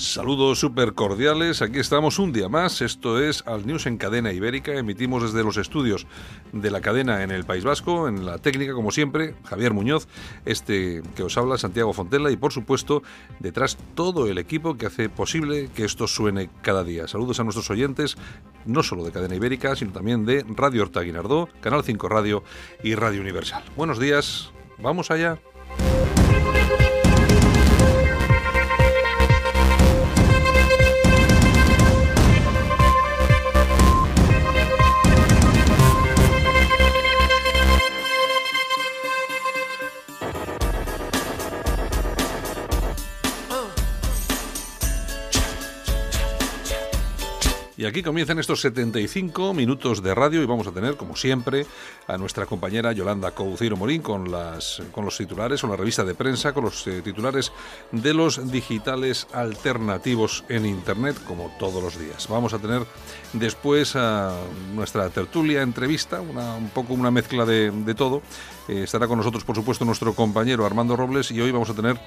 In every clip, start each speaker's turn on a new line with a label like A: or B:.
A: Saludos súper cordiales, aquí estamos un día más, esto es Al News en Cadena Ibérica, emitimos desde los estudios de la cadena en el País Vasco, en la técnica como siempre, Javier Muñoz, este que os habla, Santiago Fontella y por supuesto detrás todo el equipo que hace posible que esto suene cada día. Saludos a nuestros oyentes, no solo de Cadena Ibérica, sino también de Radio Horta Guinardó, Canal 5 Radio y Radio Universal. Buenos días, vamos allá. Y aquí comienzan estos 75 minutos de radio y vamos a tener, como siempre, a nuestra compañera Yolanda Couceiro Morín con, las, con los titulares, con la revista de prensa, con los eh, titulares de los digitales alternativos en Internet, como todos los días. Vamos a tener después a nuestra tertulia, entrevista, una, un poco una mezcla de, de todo. Eh, estará con nosotros, por supuesto, nuestro compañero Armando Robles y hoy vamos a tener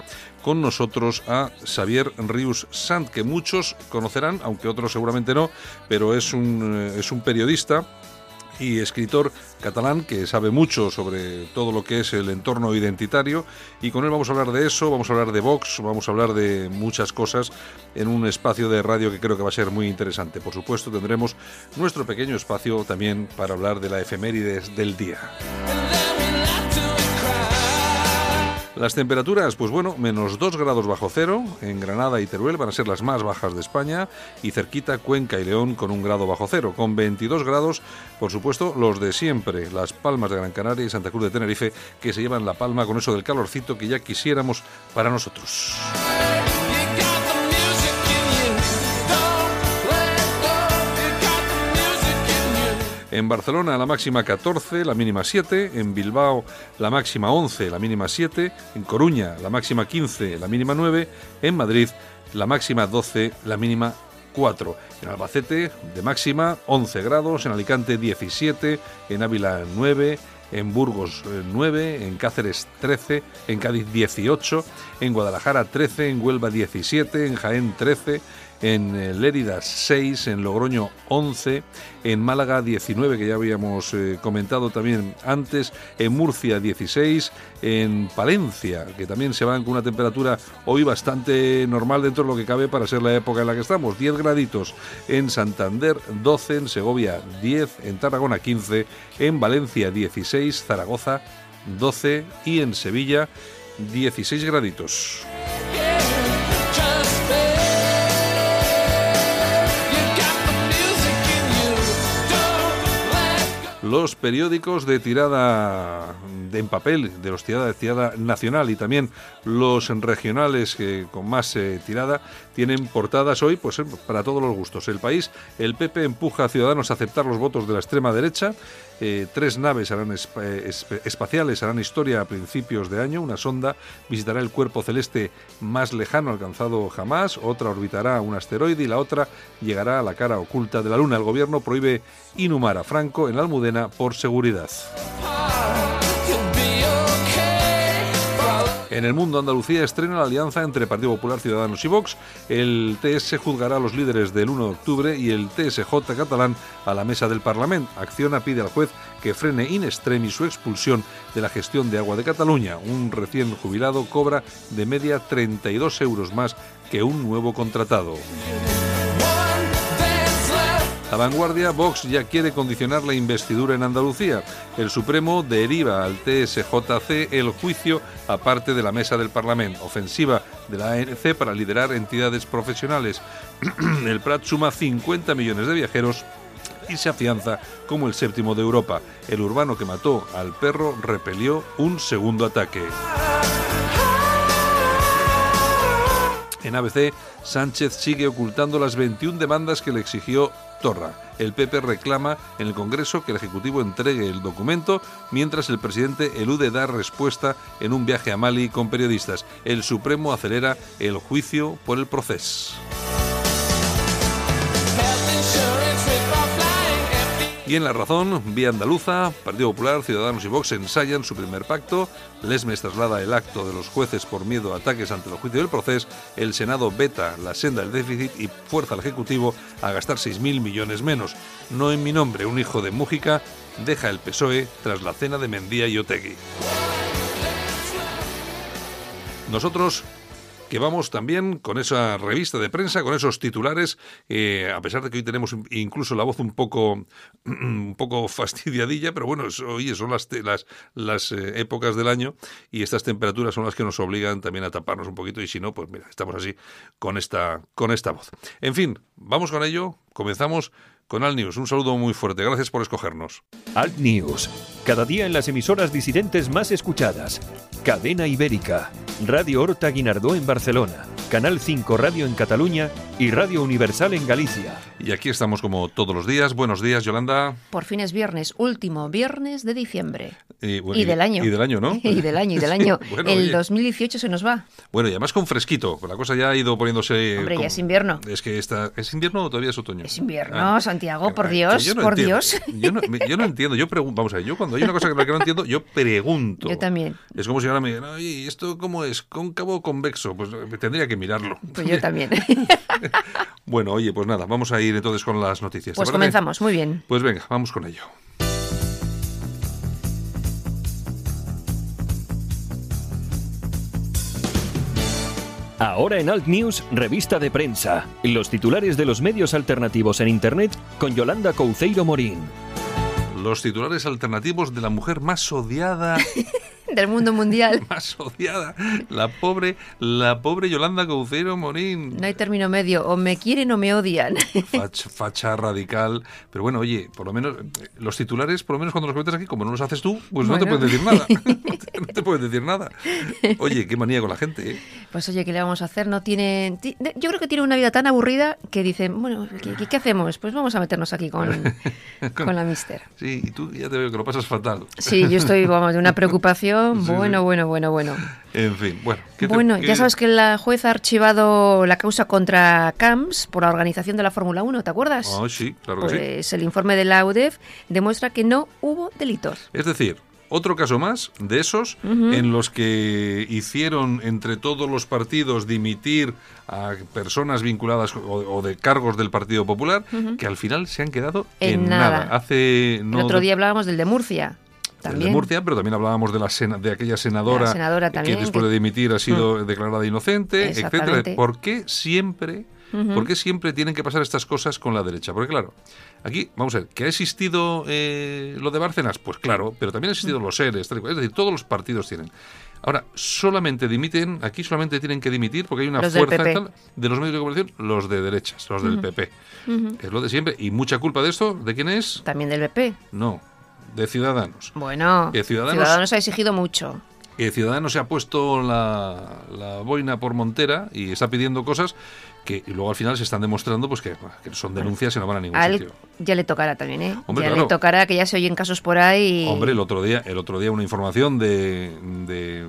A: con nosotros a Xavier Rius Sant, que muchos conocerán, aunque otros seguramente no, pero es un, eh, es un periodista y escritor catalán que sabe mucho sobre todo lo que es el entorno identitario y con él vamos a hablar de eso, vamos a hablar de Vox, vamos a hablar de muchas cosas en un espacio de radio que creo que va a ser muy interesante. Por supuesto tendremos nuestro pequeño espacio también para hablar de la efemérides del día. Las temperaturas, pues bueno, menos 2 grados bajo cero en Granada y Teruel van a ser las más bajas de España y cerquita Cuenca y León con un grado bajo cero. Con 22 grados, por supuesto, los de siempre, las Palmas de Gran Canaria y Santa Cruz de Tenerife, que se llevan la palma con eso del calorcito que ya quisiéramos para nosotros. En Barcelona la máxima 14, la mínima 7. En Bilbao la máxima 11, la mínima 7. En Coruña la máxima 15, la mínima 9. En Madrid la máxima 12, la mínima 4. En Albacete de máxima 11 grados. En Alicante 17. En Ávila 9 en Burgos 9, en Cáceres 13, en Cádiz 18, en Guadalajara 13, en Huelva 17, en Jaén 13, en eh, Lérida 6, en Logroño 11, en Málaga 19, que ya habíamos eh, comentado también antes, en Murcia 16, en Palencia, que también se van con una temperatura hoy bastante normal dentro de lo que cabe para ser la época en la que estamos, 10 graditos, en Santander 12, en Segovia 10, en Tarragona 15, en Valencia 16, Zaragoza 12 y en Sevilla 16 graditos. Los periódicos de tirada en papel, de los tirada de tirada nacional y también los regionales que con más eh, tirada tienen portadas hoy pues eh, para todos los gustos. El país, el PP empuja a Ciudadanos a aceptar los votos de la extrema derecha. Eh, tres naves harán espaciales harán historia a principios de año. Una sonda visitará el cuerpo celeste más lejano alcanzado jamás. Otra orbitará un asteroide y la otra llegará a la cara oculta de la Luna. El gobierno prohíbe inhumar a Franco en la Almudena por seguridad. En el mundo, Andalucía estrena la alianza entre Partido Popular, Ciudadanos y Vox. El TS juzgará a los líderes del 1 de octubre y el TSJ catalán a la mesa del Parlamento. Acciona pide al juez que frene in extremis su expulsión de la gestión de agua de Cataluña. Un recién jubilado cobra de media 32 euros más que un nuevo contratado. La vanguardia, Vox ya quiere condicionar la investidura en Andalucía. El Supremo deriva al TSJC el juicio aparte de la mesa del Parlamento. Ofensiva de la ANC para liderar entidades profesionales. el Prat suma 50 millones de viajeros y se afianza como el séptimo de Europa. El urbano que mató al perro repelió un segundo ataque. En ABC, Sánchez sigue ocultando las 21 demandas que le exigió Torra. El PP reclama en el Congreso que el Ejecutivo entregue el documento, mientras el presidente elude dar respuesta en un viaje a Mali con periodistas. El Supremo acelera el juicio por el proceso. Y en La Razón, Vía Andaluza, Partido Popular, Ciudadanos y Vox ensayan su primer pacto. Lesmes traslada el acto de los jueces por miedo a ataques ante el juicio del proceso. El Senado veta la senda del déficit y fuerza al Ejecutivo a gastar 6.000 millones menos. No en mi nombre, un hijo de Mújica deja el PSOE tras la cena de Mendía y Otegui. Nosotros que vamos también con esa revista de prensa, con esos titulares, eh, a pesar de que hoy tenemos incluso la voz un poco, un poco fastidiadilla, pero bueno, oye, son las, las, las eh, épocas del año y estas temperaturas son las que nos obligan también a taparnos un poquito y si no, pues mira, estamos así con esta, con esta voz. En fin, vamos con ello, comenzamos con Alt News. Un saludo muy fuerte, gracias por escogernos.
B: Alt News, cada día en las emisoras disidentes más escuchadas. Cadena Ibérica, Radio Horta Guinardó en Barcelona, Canal 5 Radio en Cataluña y Radio Universal en Galicia.
A: Y aquí estamos como todos los días. Buenos días, Yolanda.
C: Por fin es viernes, último viernes de diciembre.
A: Y, bueno,
C: Y del año.
A: Y del año, ¿no?
C: y del año, y del año.
A: Bueno,
C: el
A: oye.
C: 2018 se nos va.
A: Bueno, y además con fresquito. La cosa ya ha ido poniéndose.
C: Hombre, ya es invierno.
A: Es que está. ¿Es invierno o todavía es otoño?
C: Es invierno,
A: Ah.
C: Santiago, por
A: Que
C: Dios,
A: yo no
C: por
A: entiendo.
C: Dios.
A: Yo no, yo no entiendo, yo pregunto, vamos a ver, yo cuando hay una cosa que no entiendo, yo pregunto.
C: Yo también.
A: Es como si ahora me digan, oye, ¿y ¿esto cómo es? ¿Cóncavo o convexo? Pues eh, tendría que mirarlo.
C: Pues yo también.
A: Bueno, oye, pues nada, vamos a ir entonces con las noticias. ¿te
C: Pues comenzamos, muy bien.
A: Pues venga, vamos con ello.
B: Ahora en Alt News, revista de prensa. Los titulares de los medios alternativos en Internet con Yolanda Couceiro Morín.
A: Los titulares alternativos de la mujer más odiada,
C: Del mundo mundial.
A: más odiada, la pobre, la pobre Yolanda Couceiro Morín.
C: No hay término medio, o me quieren o me odian.
A: Facha, facha radical. Pero bueno, oye, por lo menos los titulares, por lo menos cuando los comentas aquí, como no los haces tú, pues no te pueden decir nada. no te pueden decir nada. Oye, qué manía con la gente, ¿eh?
C: Pues oye, ¿qué le vamos a hacer? No tienen, yo creo que tienen una vida tan aburrida que dicen, bueno, ¿qué, hacemos? Pues vamos a meternos aquí con, con la mister.
A: Sí, y tú ya te veo que lo pasas fatal.
C: Sí, yo estoy, vamos, de una preocupación.
A: Sí,
C: bueno,
A: sí.
C: bueno, bueno, bueno.
A: En fin, bueno. ¿qué te-
C: Bueno,
A: qué-
C: ya sabes que la jueza ha archivado la causa contra CAMS por la organización de la Fórmula 1, ¿te acuerdas?
A: Ah, sí, claro que sí.
C: Pues el informe de la UDEF demuestra que no hubo delitos.
A: Es decir, otro caso más de esos en los que hicieron entre todos los partidos dimitir a personas vinculadas o, o de cargos del Partido Popular que al final se han quedado en,
C: En nada.
A: Hace no
C: el otro día hablábamos del de Murcia. También.
A: de Murcia, pero también hablábamos de la sena- de aquella senadora,
C: La senadora también,
A: que después
C: que- Mm.
A: de dimitir ha sido declarada inocente, etcétera. ¿Por qué siempre, por qué siempre tienen que pasar estas cosas con la derecha? Porque claro, aquí vamos a ver, que ha existido eh, lo de Bárcenas, pues claro, pero también ha existido
C: Mm.
A: los seres, es decir, todos los partidos tienen. Ahora, solamente dimiten, aquí solamente tienen que dimitir porque hay una
C: Los
A: fuerza
C: PP.
A: tal, de los medios de comunicación, los de derechas, los del PP. Es lo de siempre. Y mucha culpa de esto, ¿de quién es?
C: También del BP.
A: No, de Ciudadanos.
C: Bueno,
A: Ciudadanos-
C: ha exigido mucho.
A: Ciudadanos se ha puesto la, la boina por montera y está pidiendo cosas que y luego al final se están demostrando pues que, que son denuncias y no van a ningún sitio.
C: ya le tocará también, ¿eh?
A: Hombre,
C: ya
A: claro.
C: le tocará que ya se oyen casos por ahí. y-
A: Hombre, el otro día, el otro día una información de, de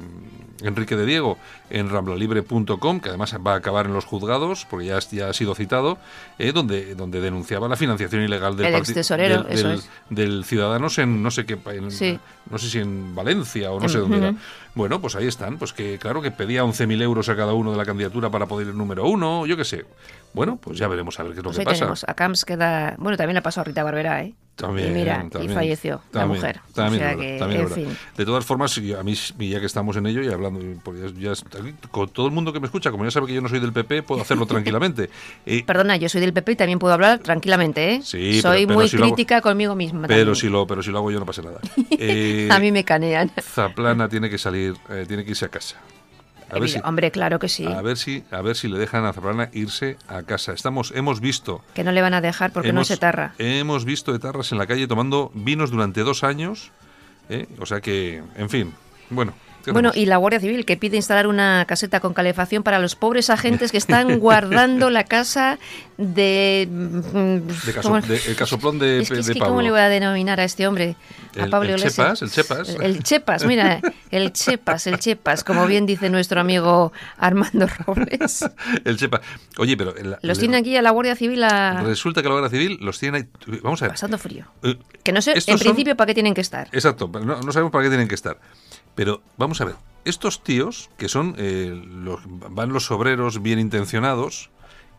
A: Enrique de Diego en ramblalibre.com, que además va a acabar en los juzgados, porque ya, ya ha sido citado, eh, donde, donde denunciaba la financiación ilegal del del, del-
C: es.
A: del Ciudadanos en no sé qué en-
C: Sí.
A: no sé si en Valencia o no sé dónde era. Bueno, pues ahí están, pues que claro que pedía 11.000 euros a cada uno de la candidatura para poder ir número uno, yo qué sé. Bueno, pues ya veremos a ver qué es lo
C: Pues
A: que pasa.
C: tenemos. A Camps queda. Bueno, también le pasó a Rita Barbera, ¿eh?
A: También,
C: y mira,
A: también,
C: y falleció la mujer.
A: También,
C: o sea
A: es verdad,
C: que,
A: también
C: en
A: es verdad.
C: fin.
A: De todas formas, a mí, ya que estamos en ello y hablando, porque ya, ya- con todo el mundo que me escucha, como ya sabe que yo no soy del PP, puedo hacerlo tranquilamente. Eh,
C: Perdona, yo soy del PP y también puedo hablar tranquilamente, ¿eh?
A: Sí,
C: soy
A: pero- pero
C: muy
A: si lo hago-
C: crítica conmigo misma.
A: pero, si lo, pero si lo hago yo no pasa nada. Eh,
C: a mí me canean.
A: Zaplana tiene que salir, eh, tiene que irse a casa. A ver si,
C: Hombre, claro que sí.
A: a ver si, a ver si le dejan a Zaplana irse a casa. Estamos, hemos visto,
C: Que no le van a dejar porque no se tarra.
A: hemos visto etarras en la calle tomando vinos durante dos años. ¿eh? O sea que, en fin, bueno. ¿Qué
C: Bueno, y la Guardia Civil que pide instalar una caseta con calefacción para los pobres agentes que están guardando la casa de...
A: De caso-
C: ¿cómo-
A: de- el casoplón de,
C: es que, es
A: de
C: que
A: Pablo.
C: ¿cómo le voy a denominar a este hombre? A
A: El-
C: Pablo
A: el. Chepas, el Chepas.
C: El, el Chepas, mira, el Chepas, el Chepas, como bien dice nuestro amigo Armando Robles.
A: El Chepa. Oye, pero...
C: Los tiene aquí a la Guardia Civil a-
A: Resulta que la Guardia Civil los tiene ahí... Vamos a ver.
C: pasando frío.
A: Eh,
C: Que no sé, en
A: son-
C: principio, para qué tienen que estar.
A: Exacto, no, no sabemos para qué tienen que estar. Pero vamos a ver, estos tíos que son eh, los, van los obreros bien intencionados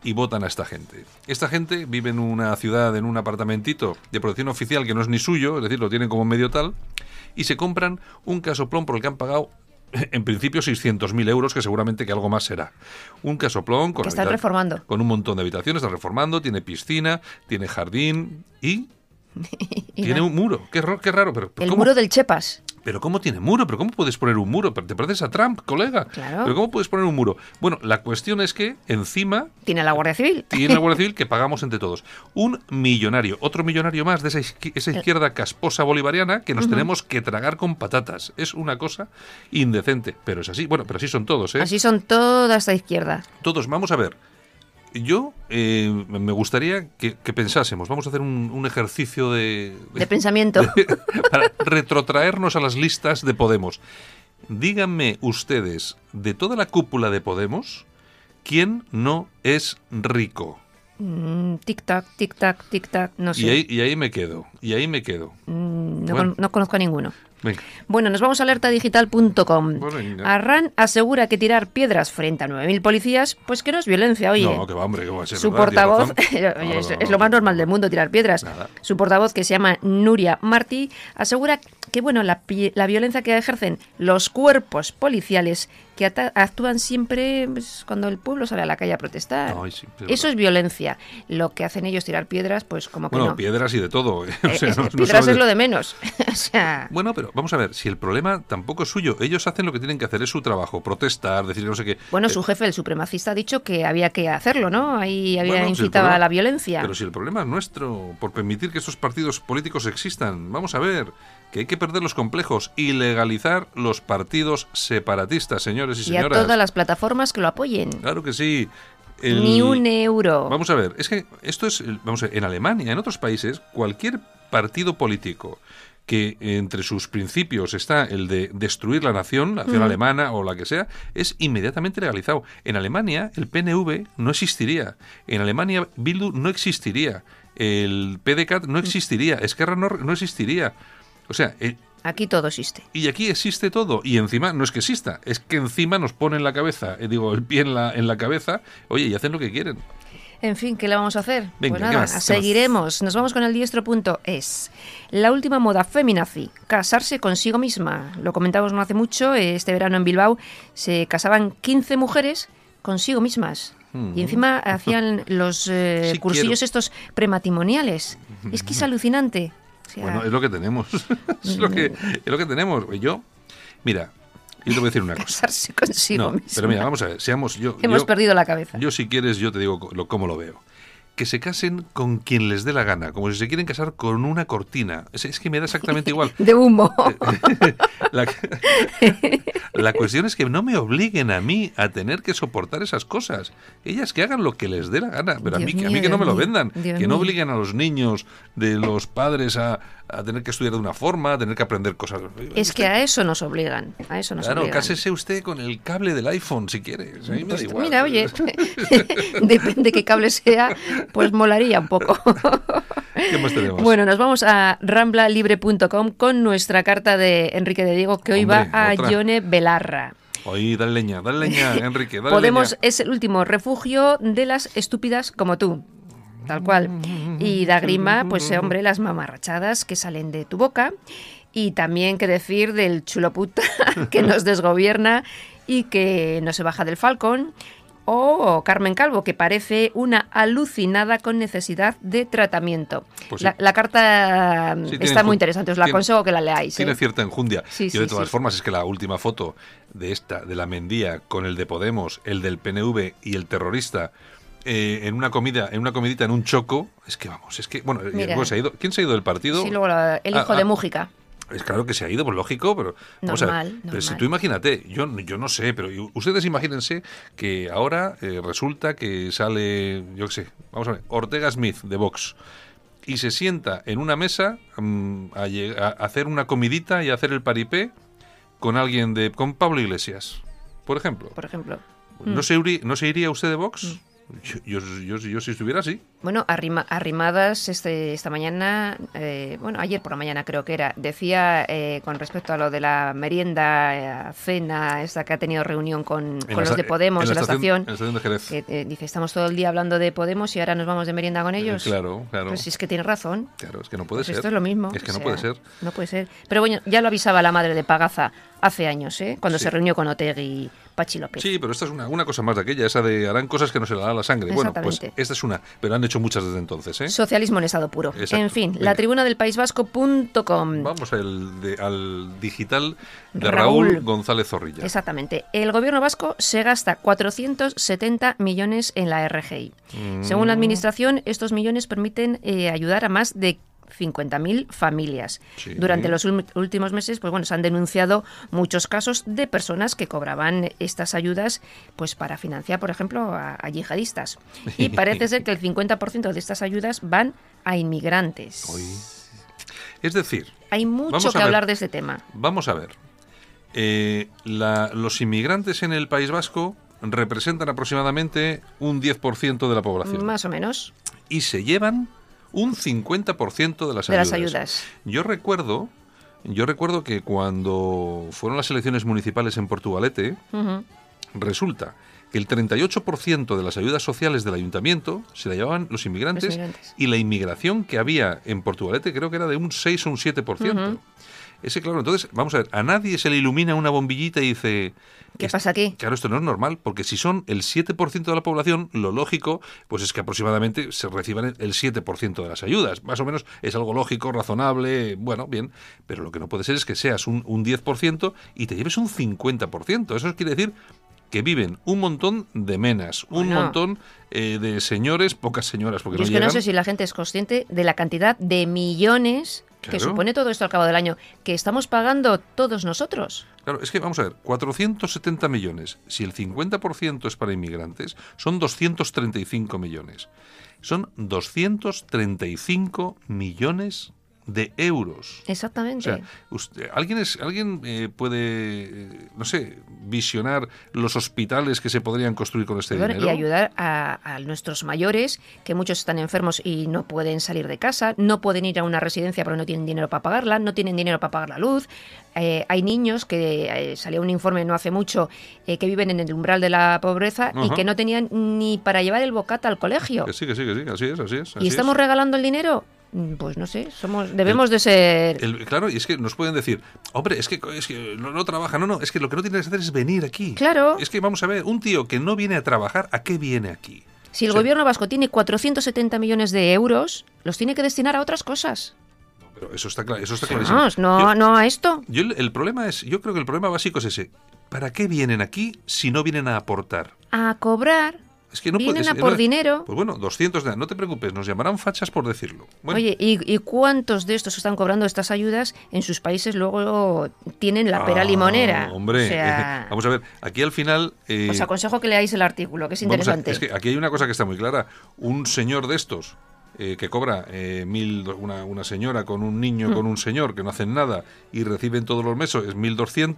A: y votan a esta gente. Esta gente vive en una ciudad, en un apartamentito de protección oficial que no es ni suyo, es decir, lo tienen como medio tal, y se compran un casoplón por el que han pagado en principio 600.000 euros, que seguramente que algo más será. Un casoplón con,
C: Que están reformando.
A: con un montón de habitaciones, están reformando, tiene piscina, tiene jardín y
C: Y
A: tiene un muro. Qué, ro- qué raro, pero
C: El
A: ¿cómo?
C: muro del Chepas.
A: Pero ¿cómo tiene muro? ¿Pero cómo puedes poner un muro? ¿Te pareces a Trump, colega?
C: Claro.
A: ¿Pero cómo puedes poner un muro? Bueno, la cuestión es que encima
C: Tiene la Guardia Civil.
A: tiene la Guardia Civil que pagamos entre todos. Un millonario, otro millonario más de esa, esa izquierda casposa bolivariana que nos tenemos que tragar con patatas. Es una cosa indecente, pero es así. Bueno, pero así son todos, ¿eh?
C: Así son toda esta izquierda.
A: Todos, vamos a ver. Yo eh, me gustaría que, que pensásemos, vamos a hacer un, un ejercicio de,
C: De pensamiento.
A: para retrotraernos a las listas de Podemos. Díganme ustedes, de toda la cúpula de Podemos, ¿quién no es rico?
C: Mm, tic-tac, tic-tac, tic-tac, no sé.
A: Y ahí, y ahí me quedo, y ahí me quedo.
C: Mm, no,
A: Bueno.
C: con- no conozco a ninguno.
A: Venga.
C: Bueno, nos vamos a alertadigital.com. Arran asegura que tirar piedras frente a 9.000 policías, pues que no es violencia, oye.
A: No, que va, hombre, que va a ser
C: Su
A: verdad,
C: portavoz,
A: razón.
C: oye,
A: No,
C: es,
A: no,
C: es
A: no,
C: lo más
A: no.
C: normal del mundo tirar piedras.
A: Nada.
C: Su portavoz, que se llama Nuria Martí, asegura que bueno, la, la violencia que ejercen los cuerpos policiales que actúan siempre pues, cuando el pueblo sale a la calle a protestar.
A: Sí,
C: Eso es violencia. Lo que hacen ellos tirar piedras, pues como que
A: Bueno,
C: no.
A: piedras y de todo. ¿eh? O
C: Eh,
A: sea,
C: eh,
A: no- no
C: piedras es lo de menos. o sea,
A: Bueno, pero vamos a ver, si el problema tampoco es suyo, ellos hacen lo que tienen que hacer, es su trabajo, protestar, decir que no sé qué.
C: bueno,
A: Eh,
C: su jefe, el supremacista, ha dicho que había que hacerlo, ¿no? Ahí había
A: Bueno, si
C: incitado a la violencia.
A: Pero si el problema es nuestro, por permitir que estos partidos políticos existan, vamos a ver, que hay que perder los complejos y legalizar los partidos separatistas, señores y,
C: y a
A: señoras.
C: todas las plataformas que lo apoyen.
A: Claro que sí. El-
C: Ni un euro.
A: Vamos a ver, es que esto es, vamos a ver, en Alemania, en otros países, cualquier partido político que entre sus principios está el de destruir la nación, la nación alemana o la que sea, es inmediatamente legalizado. En Alemania el PNV no existiría. En Alemania Bildu no existiría. El PDCAT no existiría. Esquerra no, no existiría. O sea, eh,
C: Aquí todo existe.
A: y aquí existe todo. Y encima, no es que exista, es que encima nos ponen la cabeza, eh, digo, el pie en la, en la cabeza, oye, y hacen lo que quieren.
C: En fin, ¿qué le vamos a hacer?
A: Venga,
C: pues
A: ¿qué
C: nada,
A: más?
C: Seguiremos. Nos vamos con el diestro.es. La última moda feminazi, casarse consigo misma. Lo comentamos no hace mucho, este verano en Bilbao se casaban 15 mujeres consigo mismas. Y encima hacían los eh,
A: Sí
C: cursillos
A: quiero.
C: estos prematrimoniales. Es que es alucinante. O sea,
A: Bueno, es lo que tenemos. es, lo que, es lo que tenemos. Yo, mira, yo te voy a decir una cosa.
C: consigo
A: No, pero mira, vamos a ver, seamos yo.
C: Hemos
A: yo-
C: perdido la cabeza.
A: Yo, si quieres, yo te digo lo, cómo lo veo. Que se casen con quien les dé la gana, como si se quieren casar con una cortina. Es, es que me da exactamente igual.
C: De humo.
A: La, la cuestión es que no me obliguen a mí a tener que soportar esas cosas. Ellas que hagan lo que les dé la gana, pero a mí, que- a
C: mío,
A: mí que no me lo
C: mío,
A: vendan.
C: Dios
A: que no
C: mío.
A: obliguen a los niños de los padres a, a tener que estudiar de una forma, a tener que aprender cosas.
C: es que a eso nos obligan. A eso nos
A: Claro,
C: obligan.
A: cásese usted con el cable del iPhone si quiere. A mí me da
C: Pues
A: igual.
C: mira, oye, depende qué cable sea, pues molaría un poco.
A: ¿Qué más tenemos?
C: Bueno, nos vamos a ramblalibre.com con nuestra carta de Enrique de Diego que hoy
A: Hombre,
C: va a
A: otra.
C: Yone Belarra.
A: Oye, dale leña, dale leña, Enrique, dale
C: Podemos
A: leña.
C: es el último refugio de las estúpidas como tú. Tal cual. Y da grima, pues hombre, las mamarrachadas que salen de tu boca. Y también qué decir del chulo puta que nos desgobierna y que no se baja del falcón. O Carmen Calvo, que parece una alucinada con necesidad de tratamiento.
A: Pues sí.
C: la, la carta
A: Sí,
C: mm, está muy interesante, os la
A: tiene-
C: aconsejo que la leáis.
A: Tiene
C: ¿eh?
A: cierta enjundia.
C: Sí,
A: Yo de todas formas es que la última foto de esta, de la Mendía, con el de Podemos, el del PNV y el terrorista, eh, en una comida, en una comidita en un choco, es que vamos, es que, bueno,
C: Mira.
A: luego se ha ido, ¿quién se ha ido del partido?
C: Sí, luego la- el hijo
A: Ah,
C: de
A: ah.
C: Mújica.
A: Es claro que se ha ido, pues lógico, pero a ver,
C: Normal,
A: pero si
C: normal.
A: tú imagínate, yo, yo no sé, pero ustedes imagínense que ahora eh, resulta que sale, yo qué sé, vamos a ver, Ortega Smith de Vox y se sienta en una mesa mm, a, hacer una comidita y a hacer el paripé con alguien de, con Pablo Iglesias, por ejemplo.
C: por ejemplo.
A: ¿No,
C: Mm.
A: se, uri- ¿No se iría usted de Vox? Yo, yo, yo- yo si estuviera así.
C: Bueno, arrima- arrimadas este, esta mañana, eh, bueno, ayer por la mañana creo que era, decía eh, con respecto a lo de la merienda, eh, cena, esta que ha tenido reunión con, con los de Podemos en la, estación,
A: En la estación de Jerez.
C: que eh, dice, estamos todo el día hablando de Podemos y ahora nos vamos de merienda con ellos.
A: Eh, claro, claro.
C: Pues si es que tiene razón.
A: Claro, es que no puede
C: Pues
A: ser.
C: esto es lo mismo.
A: Es que
C: o
A: no
C: sea,
A: puede ser.
C: No puede ser. Pero bueno, ya lo avisaba la madre de Pagaza hace años, ¿eh? cuando
A: Sí.
C: se reunió con Otegi y Pachi López.
A: Sí, pero esta es una, una cosa más de aquella, esa de harán cosas que no se le da la sangre. Bueno, pues esta es una, pero han hecho muchas desde entonces, ¿eh?
C: Socialismo en estado puro.
A: Exacto.
C: En fin,
A: Venga.
C: la tribuna del País Vasco.com.
A: Vamos al, de- al digital de Raúl,
C: Raúl.
A: González Zorrilla.
C: Exactamente. El gobierno vasco se gasta 470 millones en la RGI.
A: Mm.
C: Según la administración, estos millones permiten eh, ayudar a más de 50.000 familias.
A: Sí.
C: Durante los últimos meses, pues bueno, se han denunciado muchos casos de personas que cobraban estas ayudas, pues para financiar, por ejemplo, a, a yihadistas. Y parece ser que el 50% de estas ayudas van a inmigrantes.
A: Es decir,
C: Hay mucho que
A: ver.
C: hablar de este tema.
A: vamos a ver. Eh, la- los inmigrantes en el País Vasco representan aproximadamente un 10% de la población
C: Más o menos.
A: y se llevan un 50% de las
C: De
A: ayudas.
C: las ayudas.
A: Yo recuerdo, yo recuerdo que cuando fueron las elecciones municipales en Portugalete, resulta que el 38% de las ayudas sociales del ayuntamiento se la llevaban los inmigrantes,
C: Los inmigrantes.
A: y la inmigración que había en Portugalete creo que era de un 6 o un 7%.
C: Ujú.
A: Ese, claro, entonces, vamos a ver, a nadie se le ilumina una bombillita y dice...
C: ¿Qué
A: "Est-
C: pasa aquí?
A: Claro, esto no es normal, porque si son el 7% de la población, lo lógico, pues es que aproximadamente se reciban el 7% de las ayudas. Más o menos es algo lógico, razonable, bueno, bien, pero lo que no puede ser es que seas un, un 10% y te lleves un 50%. Eso quiere decir que viven un montón de menas, un
C: Bueno.
A: montón eh, de señores, pocas señoras, porque
C: Yo es
A: no
C: que no sé si la gente es consciente de la cantidad de millones que
A: Claro.
C: supone todo esto al cabo del año, que estamos pagando todos nosotros.
A: Claro, es que vamos a ver, 470 millones, si el 50% es para inmigrantes, son 235 millones. Son 235 millones de euros. O
C: Exactamente.
A: sea, usted- ¿alguien, es, alguien eh, puede, eh, no sé, visionar los hospitales que se podrían construir con este
C: Bueno,
A: dinero?
C: y ayudar a, a nuestros mayores, que muchos están enfermos y no pueden salir de casa, no pueden ir a una residencia porque no tienen dinero para pagarla, no tienen dinero para pagar la luz. Eh, hay niños que eh, salió un informe no hace mucho que viven en el umbral de la pobreza y que no tenían ni para llevar el bocata al colegio.
A: Que sí, que sí, que sí, así es, así es.
C: ¿Y estamos
A: es.
C: regalando el dinero? Mm, Pues no sé, somos debemos de ser...
A: El- claro, y es que nos pueden decir, hombre, es que, es que no, no trabaja. No, no, es que lo que no tienes que hacer es venir aquí.
C: Claro.
A: Es que vamos a ver, un tío que no viene a trabajar, ¿a qué viene aquí?
C: Si el
A: O sea,
C: gobierno vasco tiene 470 millones de euros, los tiene que destinar a otras cosas.
A: Pero eso está, claro, eso está clarísimo.
C: Vamos, no,
A: Yo-
C: no a esto.
A: Yo el, el problema es, yo creo que el problema básico es ese. ¿Para qué vienen aquí si no vienen a aportar?
C: A cobrar.
A: Es que no
C: Vienen
A: puedes-
C: a por
A: no-
C: dinero.
A: Pues bueno, 200 de no te preocupes, nos llamarán fachas por decirlo. Bueno,
C: Oye, ¿y, y cuántos de estos que están cobrando estas ayudas en sus países luego tienen la pera
A: ah,
C: limonera?
A: Hombre,
C: O sea,
A: vamos a ver, aquí al final eh,
C: os aconsejo que leáis el artículo, que es
A: a-
C: interesante.
A: es que aquí hay una cosa que está muy clara. Un señor de estos eh, que cobra eh, mil, una, una señora con un niño, con un señor que no hacen nada y reciben todos los meses es 1.200.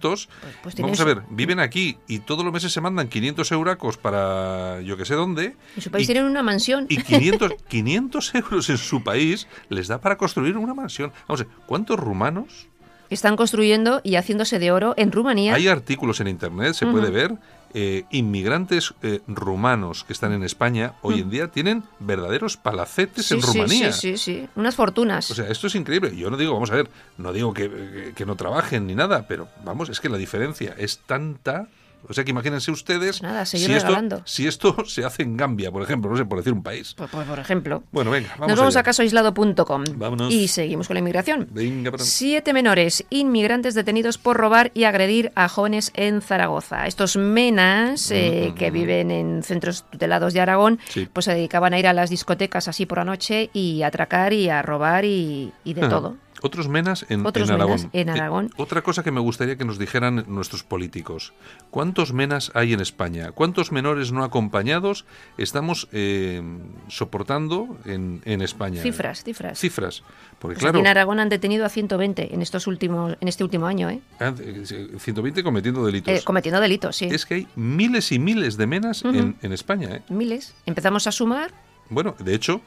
C: pues
A: Vamos
C: tienes-
A: a ver, viven aquí y todos los meses se mandan 500 euracos para yo que sé dónde.
C: En su país
A: y-
C: tienen una mansión.
A: Y 500, 500 euros en su país les da para construir una mansión. Vamos a ver, ¿cuántos rumanos?
C: Están construyendo y haciéndose de oro en Rumanía.
A: Hay artículos en internet, se puede ver, eh, inmigrantes eh, rumanos que están en España hoy en día tienen verdaderos palacetes
C: sí,
A: en
C: sí,
A: Rumanía.
C: sí, sí, sí. Unas fortunas.
A: O sea, esto es increíble. Yo no digo, vamos a ver, no digo que, que- que no trabajen ni nada, pero vamos, es que la diferencia es tanta O sea que imagínense ustedes
C: Pues nada,
A: si, esto, si esto se hace en Gambia, por ejemplo, no sé, por decir un país.
C: Pues, pues, por ejemplo.
A: Bueno, venga, vamos
C: Nos vamos
A: allá.
C: a casoaislado.com y seguimos con la inmigración.
A: Venga,
C: Siete menores inmigrantes detenidos por robar y agredir a jóvenes en Zaragoza. Estos menas eh, que viven en centros tutelados de Aragón,
A: Sí.
C: pues se dedicaban a ir a las discotecas así por la noche y a atracar y a robar y, y de
A: Ajá.
C: todo.
A: Otros menas en,
C: Otros
A: en Aragón.
C: menas en
A: Eh,
C: Aragón.
A: otra cosa que me gustaría que nos dijeran nuestros políticos. ¿Cuántos menas hay en España? ¿Cuántos menores no acompañados estamos eh, soportando en, en España?
C: Cifras, cifras.
A: Cifras. Porque
C: Pues
A: claro,
C: en Aragón han detenido a 120 en estos últimos, en este último año, ¿eh?
A: ah, eh, 120 cometiendo delitos.
C: Cometiendo delitos, sí.
A: Es que hay miles y miles de menas en, en España. ¿eh?
C: Miles. Empezamos a sumar
A: Bueno, de hecho...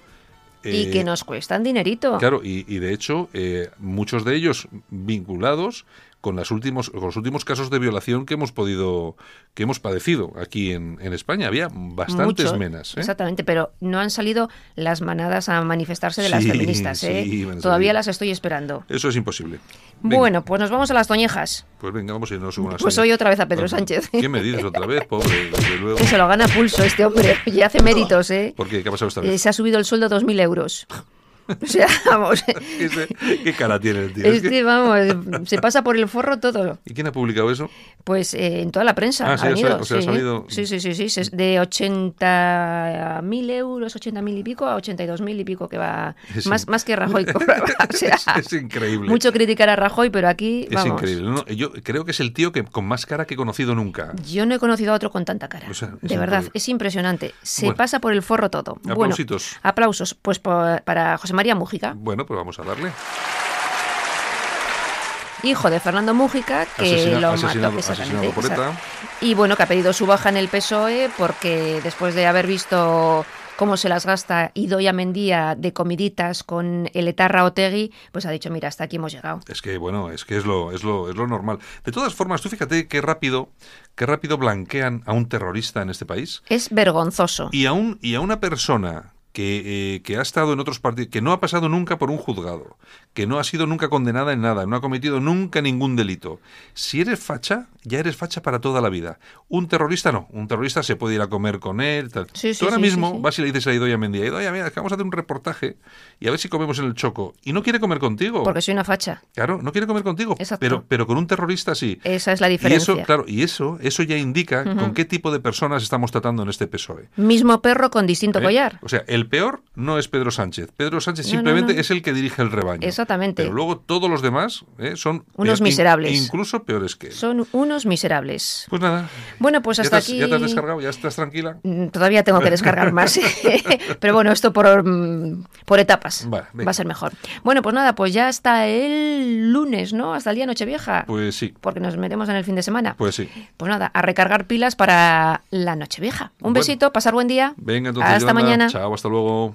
C: y
A: eh,
C: que nos cuestan dinerito.
A: Claro, y, y de hecho, eh, muchos de ellos vinculados con, las últimos, con los últimos casos de violación que hemos podido, que hemos padecido aquí en, en España. Había bastantes
C: Mucho,
A: menas. ¿eh?
C: Exactamente, pero no han salido las manadas a manifestarse de las feministas. ¿eh?
A: sí, a
C: Todavía las estoy esperando.
A: Eso es imposible. Venga,
C: Bueno, pues nos vamos a las toñejas.
A: Pues venga, vamos a irnos una
C: Pues hoy otra vez a Pedro. Sánchez.
A: ¿Qué me dices otra vez? Pobre, desde luego.
C: Que se lo gana a pulso este hombre y hace méritos, ¿eh?
A: ¿Por qué? ¿Qué ha pasado esta
C: Eh,
A: vez?
C: Se ha subido el sueldo a 2.000 euros. O sea, vamos.
A: ¿Qué, se- qué cara tiene el tío? Es que-
C: Este, vamos, se pasa por el forro todo.
A: ¿Y quién ha publicado eso?
C: Pues eh, en toda la prensa.
A: Ah,
C: ha
A: sí, ha
C: venido,
A: sal- o sea, ha
C: sí.
A: salido-
C: sí, sí, sí, sí, sí, es de 80.000 euros, 80.000 y pico a 82.000 y pico que va.
A: Es
C: Más,
A: in-
C: más que Rajoy cobraba. O sea,
A: es, es increíble.
C: mucho criticar a Rajoy, pero aquí,
A: es
C: vamos.
A: increíble. No, yo creo que es el tío que con más cara que he conocido nunca.
C: Yo no he conocido a otro con tanta cara.
A: O sea, es
C: de verdad,
A: increíble.
C: es impresionante. Se
A: Bueno.
C: pasa por el forro todo. Bueno,
A: Aplausitos.
C: aplausos. Pues por- para José María Mújica,
A: Bueno, pues vamos a darle.
C: hijo de Fernando Mújica, que
A: Asesina-
C: lo mató. exacto. Y bueno, que ha pedido su baja en el PSOE porque después de haber visto cómo se las gasta Idoia Mendía de comiditas con el etarra Otegui, pues ha dicho, mira, hasta aquí hemos llegado.
A: Es que bueno, es que es lo, es lo, es lo normal. De todas formas, tú fíjate qué rápido, qué rápido blanquean a un terrorista en este país
C: Es vergonzoso.
A: y a un, y a una persona que, eh, que ha estado en otros partidos, que no ha pasado nunca por un juzgado, que no ha sido nunca condenada en nada, no ha cometido nunca ningún delito. Si eres facha, ya eres facha para toda la vida. Un terrorista no, un terrorista se puede ir a comer con él. Tal.
C: Sí, sí,
A: Tú ahora
C: sí,
A: mismo vas y le dices a Idoia Mendía, Idoia, mira, es que vamos a hacer un reportaje y a ver si comemos en el choco. Y no quiere comer contigo.
C: Porque soy una facha.
A: Claro, no quiere comer contigo,
C: Exacto.
A: pero, pero con un terrorista sí.
C: Esa es la
A: Y
C: diferencia.
A: eso, claro, y eso, eso ya indica con qué tipo de personas estamos tratando en este PSOE.
C: Mismo perro con distinto
A: ¿eh?
C: collar.
A: O sea, el peor no es Pedro Sánchez. Pedro Sánchez
C: No,
A: simplemente
C: no.
A: es el que dirige el rebaño.
C: Exactamente.
A: Pero luego todos los demás ¿eh? son
C: Unos
A: in-
C: miserables.
A: incluso peores que él.
C: Son unos miserables.
A: Pues nada.
C: Bueno, pues
A: ¿Ya
C: hasta
A: te has-
C: aquí.
A: ¿Ya te has descargado? ¿Ya estás tranquila?
C: Mm, Todavía tengo que descargar más. Pero bueno, esto por, mm, por etapas.
A: Vale.
C: Va a ser mejor. Bueno, pues nada, pues ya hasta el lunes, ¿no? Hasta el día Nochevieja.
A: Pues sí,
C: Porque nos metemos en el fin de semana.
A: pues sí.
C: Pues nada, a recargar pilas para la Nochevieja. Un
A: Bueno.
C: besito, pasar buen día.
A: Venga, entonces,
C: Hasta
A: Yolanda.
C: mañana.
A: Chao, hasta luego.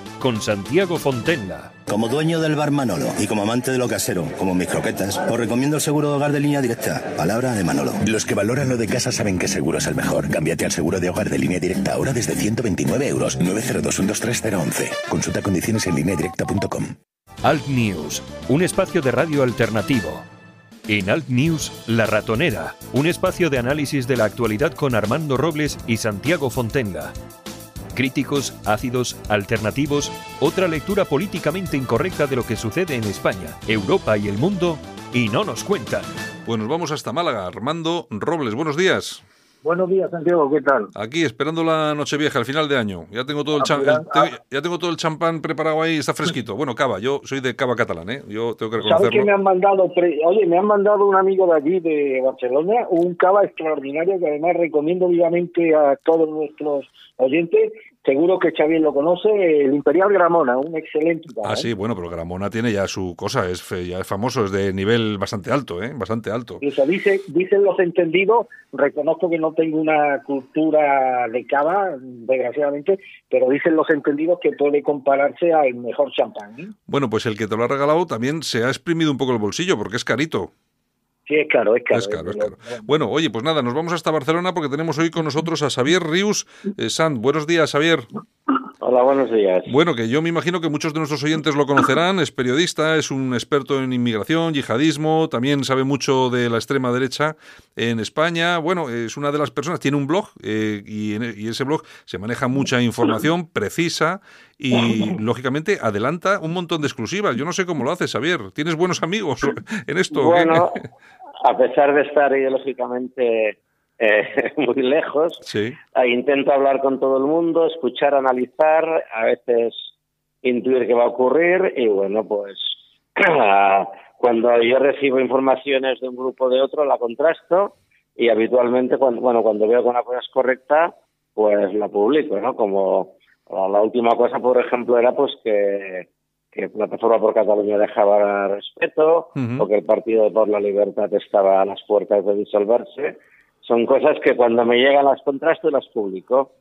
B: Con Santiago Fontenla.
D: Como dueño del bar Manolo y como amante de lo casero, como mis croquetas, os recomiendo el seguro de hogar de línea directa. Palabra de Manolo.
E: Los que valoran lo de casa saben que seguro es el mejor. Cámbiate al seguro de hogar de línea directa ahora desde 129 euros. 902-123-011. Consulta condiciones en lineadirecta.com.
B: Alt News. Un espacio de radio alternativo. En Alt News, La Ratonera. Un espacio de análisis de la actualidad con Armando Robles y Santiago Fontenla. Críticos, ácidos, alternativos, otra lectura políticamente incorrecta de lo que sucede en España, Europa y el mundo, y no nos cuentan.
A: Pues nos vamos hasta Málaga. Armando Robles, buenos días.
F: Buenos días, Santiago, ¿qué tal?
A: Aquí esperando la Nochevieja, al final de año. Ya tengo todo el,
F: Ah,
A: el- tengo- ya tengo todo el champán preparado ahí, está fresquito. Bueno, cava, yo soy de cava catalán, ¿eh? Yo tengo que
F: ¿Sabes que
A: reconocerlo.
F: me han mandado? pre- Oye, me han mandado un amigo de allí, de Barcelona, un cava extraordinario que además recomiendo vivamente a todos nuestros oyentes. Seguro que Xavier lo conoce, el Imperial Gramona, un excelente.
A: Ah,
F: ¿eh?
A: sí, bueno, pero Gramona tiene ya su cosa, es fe- ya es famoso, es de nivel bastante alto, ¿eh? Bastante alto.
F: Incluso dice, dicen los entendidos, reconozco que no tengo una cultura de cava, desgraciadamente, pero dicen los entendidos que puede compararse al mejor champán. ¿eh?
A: Bueno, pues el que te lo ha regalado también se ha exprimido un poco el bolsillo porque es carito.
F: Sí, es caro, es caro.
A: Es caro, es caro. Bueno, oye, pues nada, nos vamos hasta Barcelona porque tenemos hoy con nosotros a Xavier Rius. Eh, San, buenos días, Xavier.
G: Hola, buenos días.
A: Bueno, que yo me imagino que muchos de nuestros oyentes lo conocerán, es periodista, es un experto en inmigración, yihadismo, también sabe mucho de la extrema derecha en España. Bueno, es una de las personas, tiene un blog eh, y, en, y ese blog se maneja mucha información precisa y lógicamente adelanta un montón de exclusivas. Yo no sé cómo lo haces, Xavier. ¿Tienes buenos amigos en esto?
G: Bueno, a pesar de estar ideológicamente eh, muy lejos,
A: sí.
G: intento hablar con todo el mundo, escuchar, analizar, a veces intuir qué va a ocurrir y bueno, pues cuando yo recibo informaciones de un grupo o de otro la contrasto y habitualmente cuando, bueno, cuando veo que una cosa es correcta, pues la publico, ¿no? Como la última cosa, por ejemplo, era pues que, que Plataforma por Cataluña dejaba respeto
A: Uh -huh.
G: o que el Partido por la Libertad estaba a las puertas de disolverse. Son cosas que cuando me llegan las contrasto las publico.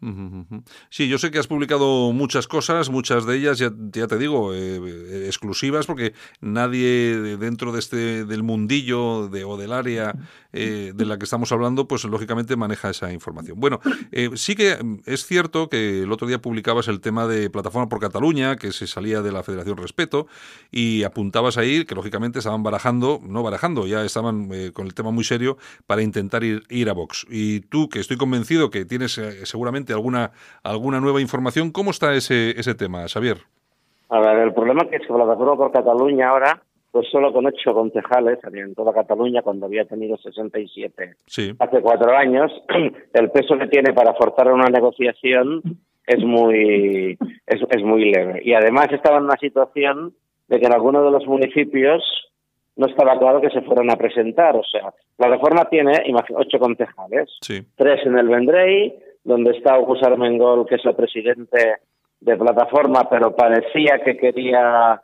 A: Sí, yo sé que has publicado muchas cosas, muchas de ellas, ya, ya te digo, eh, eh, exclusivas, porque nadie dentro de este del mundillo de, o del área eh, de la que estamos hablando, pues lógicamente maneja esa información. Bueno, eh, sí que es cierto que el otro día publicabas el tema de Plataforma por Cataluña, que se salía de la Federación Respeto, y apuntabas ahí que lógicamente estaban barajando, no barajando, ya estaban eh, con el tema muy serio para intentar ir, ir a Vox. Y tú, que estoy convencido que tienes seguramente alguna, alguna nueva información, ¿cómo está ese, ese tema, Xavier?
G: A ver, el problema es que Plataforma por Cataluña ahora, pues solo con ocho concejales en toda Cataluña, cuando había tenido 67
A: sí.
G: hace cuatro años, el peso que tiene para forzar una negociación es muy, es, es muy leve. Y además estaba en una situación de que en algunos de los municipios no estaba claro que se fueran a presentar. O sea, la reforma tiene ocho concejales,
A: sí.
G: tres en el Vendrey, donde está Augusto Armengol, que es el presidente de plataforma, pero parecía que quería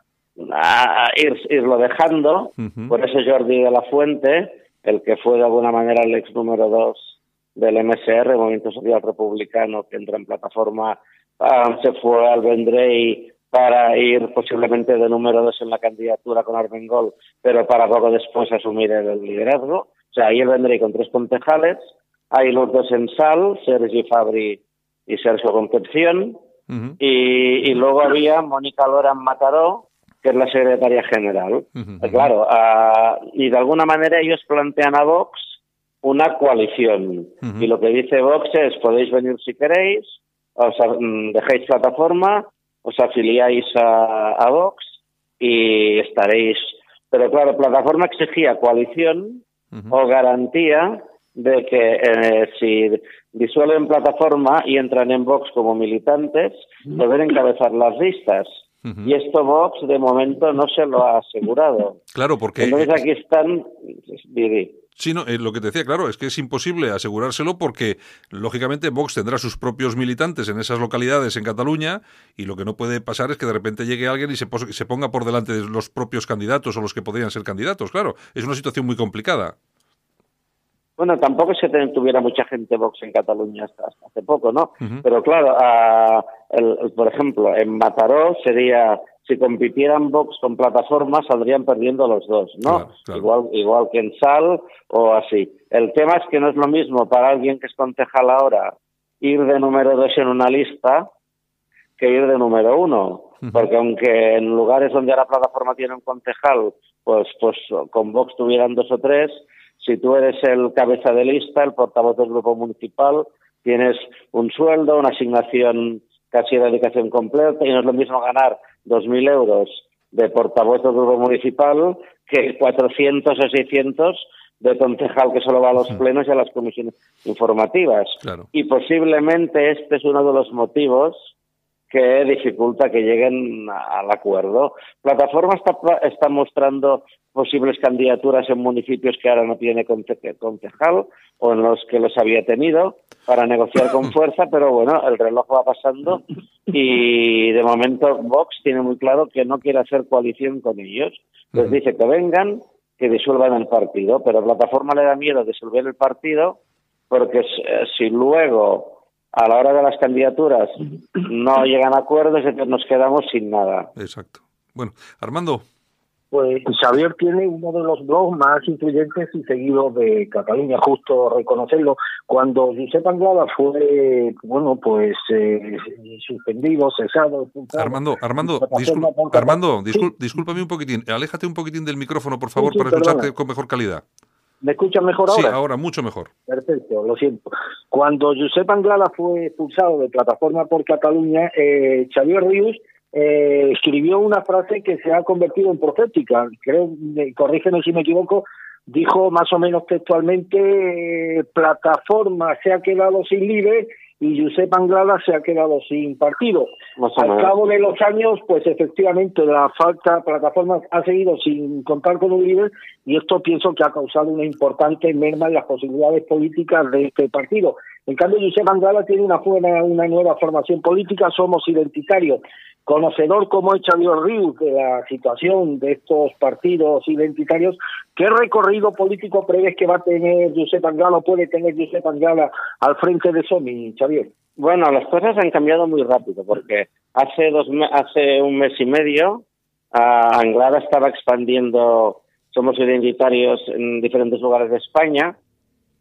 G: a, ir, irlo dejando.
A: Uh -huh.
G: Por eso Jordi de la Fuente, el que fue de alguna manera el ex número dos del MSR, Movimiento Social Republicano, que entra en plataforma, um, se fue al Vendrey para ir posiblemente de número dos en la candidatura con Armengol, pero para poco después asumir el liderazgo. O sea, ahí el Vendrey con tres concejales, hay los dos en Sal, Sergi Fabri y Sergio Concepción,
A: Uh -huh.
G: y, y, luego había Mónica Lora Mataró, que es la secretaria general.
A: Uh -huh.
G: Claro, uh, y de alguna manera ellos plantean a Vox una coalición.
A: Uh -huh.
G: Y lo que dice Vox es, podéis venir si queréis, os dejáis plataforma, os afiliáis a, a Vox y estaréis... Pero claro, plataforma exigía coalición
A: -huh.
G: o garantía de que eh, si disuelven plataforma y entran en Vox como militantes, deben encabezar las listas.
A: Uh -huh.
G: Y esto Vox de momento no se lo ha asegurado.
A: Claro, porque...
G: Entonces aquí están...
A: Sí, no, eh, lo que te decía, claro, es que es imposible asegurárselo porque, lógicamente, Vox tendrá sus propios militantes en esas localidades en Cataluña y lo que no puede pasar es que de repente llegue alguien y se, se ponga por delante de los propios candidatos o los que podrían ser candidatos, claro. Es una situación muy complicada.
G: Bueno, tampoco es que tuviera mucha gente Vox en Cataluña hasta, hasta hace poco, ¿no?
A: Uh -huh.
G: Pero claro, el, el, por ejemplo, en Mataró sería, si compitieran Vox con plataforma, saldrían perdiendo los dos, ¿no?
A: Claro, claro.
G: Igual, igual que en Sal o así. El tema es que no es lo mismo para alguien que es concejal ahora ir de número dos en una lista que ir de número uno.
A: Uh -huh.
G: Porque aunque en lugares donde ahora plataforma tiene un concejal, pues, pues con Vox tuvieran dos o tres, si tú eres el cabeza de lista, el portavoz del grupo municipal, tienes un sueldo, una asignación casi de dedicación completa y no es lo mismo ganar 2.000 euros de portavoz del grupo municipal que 400 o 600 de concejal que solo va a los plenos y a las comisiones informativas.
A: Claro.
G: Y posiblemente este es uno de los motivos que dificulta que lleguen al acuerdo. Plataforma está, está mostrando posibles candidaturas en municipios que ahora no tiene concejal o en los que los había tenido para negociar con fuerza, pero bueno, el reloj va pasando y de momento Vox tiene muy claro que no quiere hacer coalición con ellos. Les dice que vengan, que disuelvan el partido, pero a Plataforma le da miedo disolver el partido porque si luego a la hora de las candidaturas no llegan a acuerdos, entonces nos quedamos sin nada.
A: Exacto. Bueno, Armando.
F: Pues Xavier tiene uno de los blogs más influyentes y seguidos de Cataluña, justo reconocerlo. Cuando Josep Anglada fue, bueno, pues eh, suspendido, cesado...
A: Armando, Armando, Armando, discúlpame un poquitín, aléjate un poquitín del micrófono, por favor, para escucharte con mejor calidad.
F: ¿Me escuchas mejor ahora?
A: Sí, ahora mucho mejor.
F: Perfecto, lo siento. Cuando Josep Anglada fue expulsado de Plataforma por Cataluña, eh, Xavier Rius eh, escribió una frase que se ha convertido en profética. Creo, corrígeme si me equivoco, dijo más o menos textualmente, plataforma se ha quedado sin líder y Josep Anglada se ha quedado sin partido. Al cabo de los años, pues efectivamente la falta plataforma ha seguido sin contar con un líder y esto pienso que ha causado una importante merma en las posibilidades políticas de este partido. En cambio, Josep Anglada tiene una, una nueva formación política, somos identitarios conocedor como es Xavier Rius de la situación de estos partidos identitarios, ¿qué recorrido político prevés que va a tener Josep Angala o puede tener Josep Angala al frente de SOMI, Xavier?
G: Bueno, las cosas han cambiado muy rápido porque hace dos hace un mes y medio Anglada estaba expandiendo Somos Identitarios en diferentes lugares de España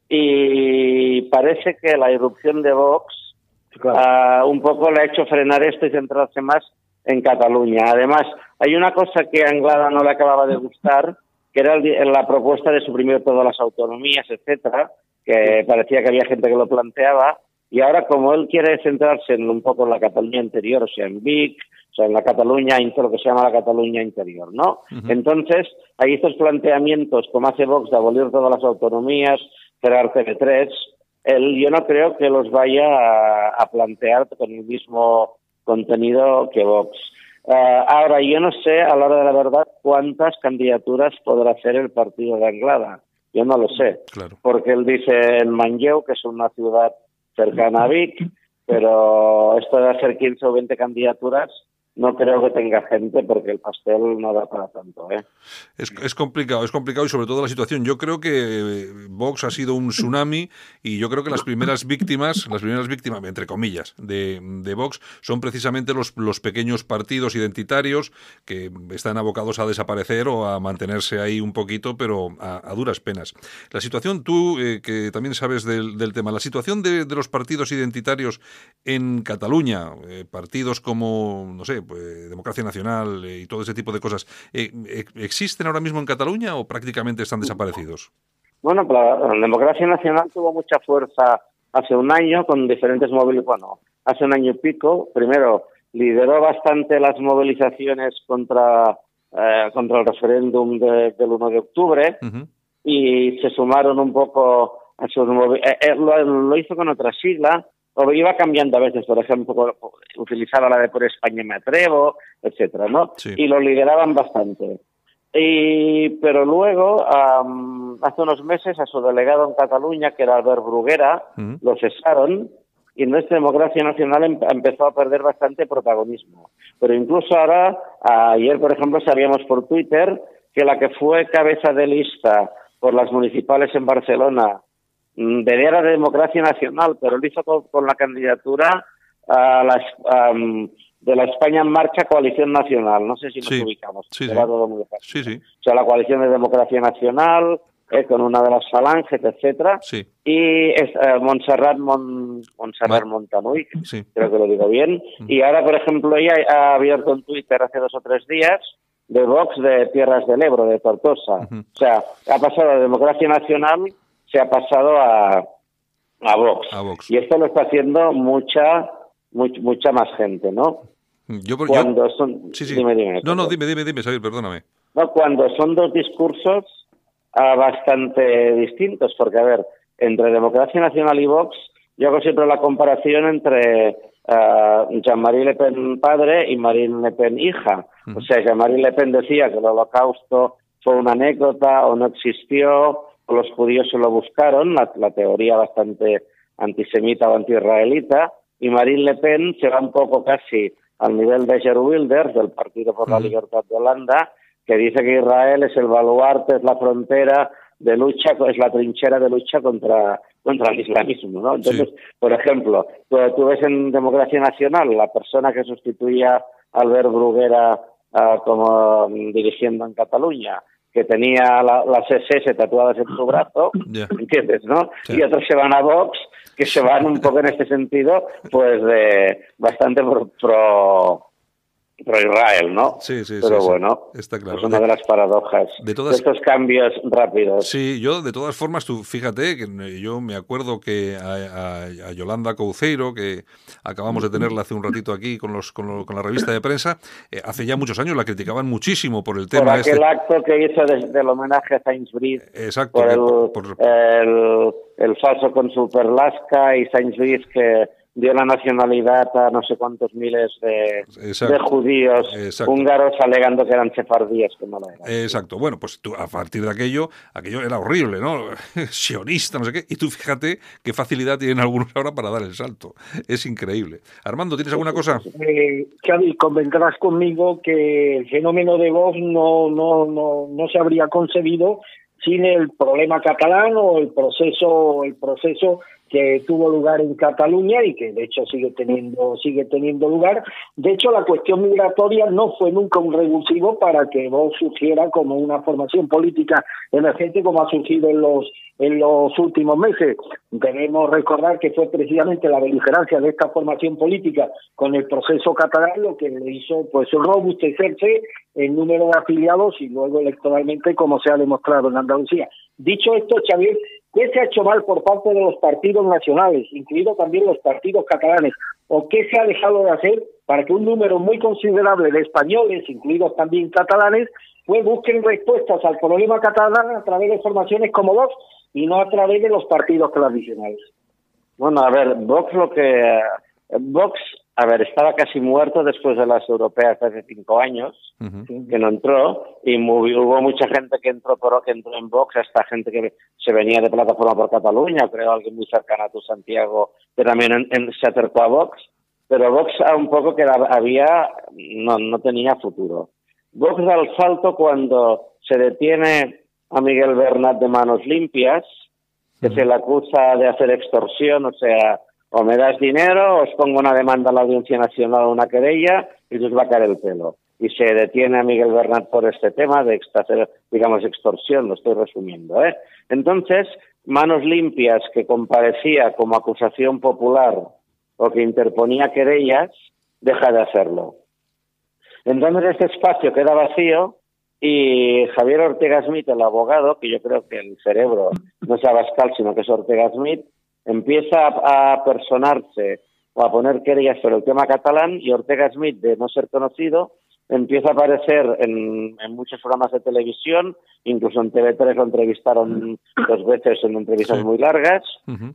G: y parece que la irrupción de Vox Ah, un poco le ha hecho frenar esto y centrarse más en Cataluña. Además, hay una cosa que a Anglada no le acababa de gustar, que era la propuesta de suprimir todas las autonomías, etcétera, que parecía que había gente que lo planteaba, y ahora como él quiere centrarse en un poco en la Cataluña interior, o sea, en Vic, o sea, en la Cataluña, lo que se llama la Cataluña interior, ¿no? Entonces, hay estos planteamientos, como hace Vox, de abolir todas las autonomías, cerrar TV3, él, yo no creo que los vaya a, plantear con el mismo contenido que Vox. Eh, ahora, yo no sé, a la hora de la verdad, cuántas candidaturas podrá hacer el partido de Anglada. Yo no lo sé. Porque él dice en Manlleu, que es una ciudad cercana a Vic, pero esto de hacer 15 o 20 candidaturas, no creo que tenga gente porque el pastel no da para tanto. ¿eh?
A: Es, complicado, es complicado y sobre todo la situación. Yo creo que Vox ha sido un tsunami y yo creo que las primeras víctimas, las primeras víctimas, entre comillas, de, de Vox son precisamente los, los pequeños partidos identitarios que están abocados a desaparecer o a mantenerse ahí un poquito, pero a, duras penas. La situación, tú eh, que también sabes del, del, tema, la situación de, de, los partidos identitarios en Cataluña, eh, partidos como, no sé, pues, democracia nacional eh, y todo ese tipo de cosas, eh, eh, ¿existen ahora mismo en Cataluña o prácticamente están desaparecidos?
G: Bueno, pues, la democracia nacional tuvo mucha fuerza hace un año con diferentes movilizaciones, bueno, hace un año y pico, primero lideró bastante las movilizaciones contra, contra el referéndum del 1 de octubre y se sumaron un poco a sus lo, lo, hizo con otra sigla o iba cambiando a veces, por ejemplo, utilizaba la de por España me atrevo, etcétera, ¿no? Y lo lideraban bastante. Y, pero luego, hace unos meses, a su delegado en Cataluña, que era Albert Bruguera, lo cesaron y nuestra democracia nacional em, empezó a perder bastante protagonismo. Pero incluso ahora, ayer, por ejemplo, sabíamos por Twitter que la que fue cabeza de lista por las municipales en Barcelona Mm, de era de democracia nacional, pero lo hizo con, la candidatura a la, de la España en Marcha Coalición Nacional. No sé si nos ubicamos.
A: Sí,
G: sí. O sea, la coalición de democracia nacional, eh, con una de las falanges, etcétera. Y es, eh, Montserrat, Mon, Montserrat creo que lo digo bien. Mm. Y ahora, por ejemplo, ella ha abierto en Twitter hace dos o tres días de Vox de Tierras del Ebro, de Tortosa. O sea, ha pasado de democracia nacional se ha pasado a, a Vox. Y esto lo está haciendo mucha, mucha más gente, ¿no?
A: Yo, cuando son, no, no, dime, dime, dime, Xavier, perdóname.
G: No, cuando son dos discursos ah, bastante distintos, porque, a ver, entre Democracia Nacional y Vox, yo hago siempre la comparación entre uh, Jean-Marie Le Pen padre y Marine Le Pen hija. O sea, Jean-Marie Le Pen decía que el holocausto fue una anécdota o no existió, los judíos se lo buscaron, la, teoría bastante antisemita o antiisraelita, y Marine Le Pen se va un poco casi al nivel de Geert Wilders, del Partido por la Libertad de Holanda, que dice que Israel es el baluarte, es la frontera de lucha, es la trinchera de lucha contra, contra el islamismo, ¿no? Entonces, por ejemplo, tú, ves en Democracia Nacional la persona que sustituía a Albert Bruguera ah, como dirigiendo en Cataluña, que tenía las SS tatuadas en su brazo, ¿entiendes? ¿no? Y otros se van a Vox, que se van un poco en este sentido, pues de bastante pro Israel, ¿no?
A: Sí, sí,
G: Pero
A: sí,
G: bueno,
A: está claro.
G: es una de las paradojas de, todas... estos cambios rápidos.
A: Sí, yo de todas formas, tú fíjate que yo me acuerdo que a, Yolanda Couceiro, que acabamos de tenerla hace un ratito aquí con, los, con, la revista de prensa, eh, hace ya muchos años la criticaban muchísimo por el tema.
G: Por aquel este. acto que hizo desde el homenaje a Sainsbury.
A: Exacto.
G: Por el, el, el falso consul Perlasca y Sainsbury que dio la nacionalidad a no sé cuántos miles de, de judíos húngaros alegando que eran sefardíes, que no lo eran.
A: Exacto. Bueno, pues tú, a partir de aquello, aquello era horrible, ¿no? Sionista, no sé qué. Y tú fíjate qué facilidad tienen algunos ahora para dar el salto. Es increíble. Armando, ¿tienes alguna cosa?
F: Eh, Xavi, convendrás conmigo que el fenómeno de voz no, no, no, no se habría concebido sin el problema catalán o el proceso, el proceso que tuvo lugar en Cataluña y que de hecho sigue teniendo sigue teniendo lugar. De hecho, la cuestión migratoria no fue nunca un revulsivo para que Vox surgiera como una formación política emergente como ha surgido en los en los últimos meses. Debemos recordar que fue precisamente la beligerancia de esta formación política con el proceso catalán lo que le hizo pues robustecerse el número de afiliados y luego electoralmente como se ha demostrado en Andalucía. Dicho esto, Xavier, ¿Qué se ha hecho mal por parte de los partidos nacionales, incluidos también los partidos catalanes? ¿O qué se ha dejado de hacer para que un número muy considerable de españoles, incluidos también catalanes, pues busquen respuestas al problema catalán a través de formaciones como Vox y no a través de los partidos tradicionales?
G: Bueno, a ver, Vox lo que... Vox a ver, estaba casi muerto después de las europeas hace cinco años, que no entró, y hubo mucha gente que entró, pero que entró en Vox, hasta gente que se venía de Plataforma por Cataluña, creo alguien muy cercano a tu Santiago, que también se acercó a Vox, pero Vox a un poco que había, no, no tenía futuro. Vox da el salto cuando se detiene a Miguel Bernat de manos limpias, que se le acusa de hacer extorsión, o sea, o me das dinero, os pongo una demanda a la Audiencia Nacional, una querella, y os va a caer el pelo. Y se detiene a Miguel Bernat por este tema de hacer, digamos, extorsión, lo estoy resumiendo. ¿eh? Entonces, manos limpias que comparecía como acusación popular o que interponía querellas, deja de hacerlo. Entonces este espacio queda vacío y Javier Ortega Smith, el abogado, que yo creo que el cerebro no es Abascal, sino que es Ortega Smith, empieza a, personarse o a poner querellas sobre el tema catalán y Ortega Smith, de no ser conocido, empieza a aparecer en, muchos programas de televisión, incluso en TV3 lo entrevistaron dos veces en entrevistas muy largas,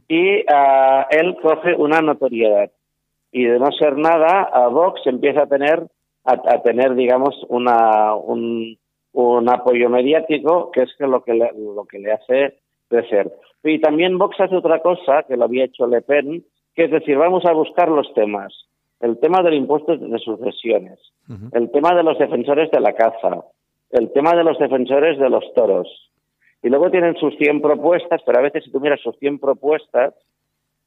G: y uh, él coge una notoriedad. Y de no ser nada, a Vox empieza a tener, a, tener digamos, una, un, un, apoyo mediático, que es lo que lo que le hace crecer. Y también Vox hace otra cosa que lo había hecho Le Pen, que es decir, vamos a buscar los temas. El tema del impuesto de sucesiones, el tema de los defensores de la caza, el tema de los defensores de los toros. Y luego tienen sus 100 propuestas, pero a veces si tú miras sus 100 propuestas,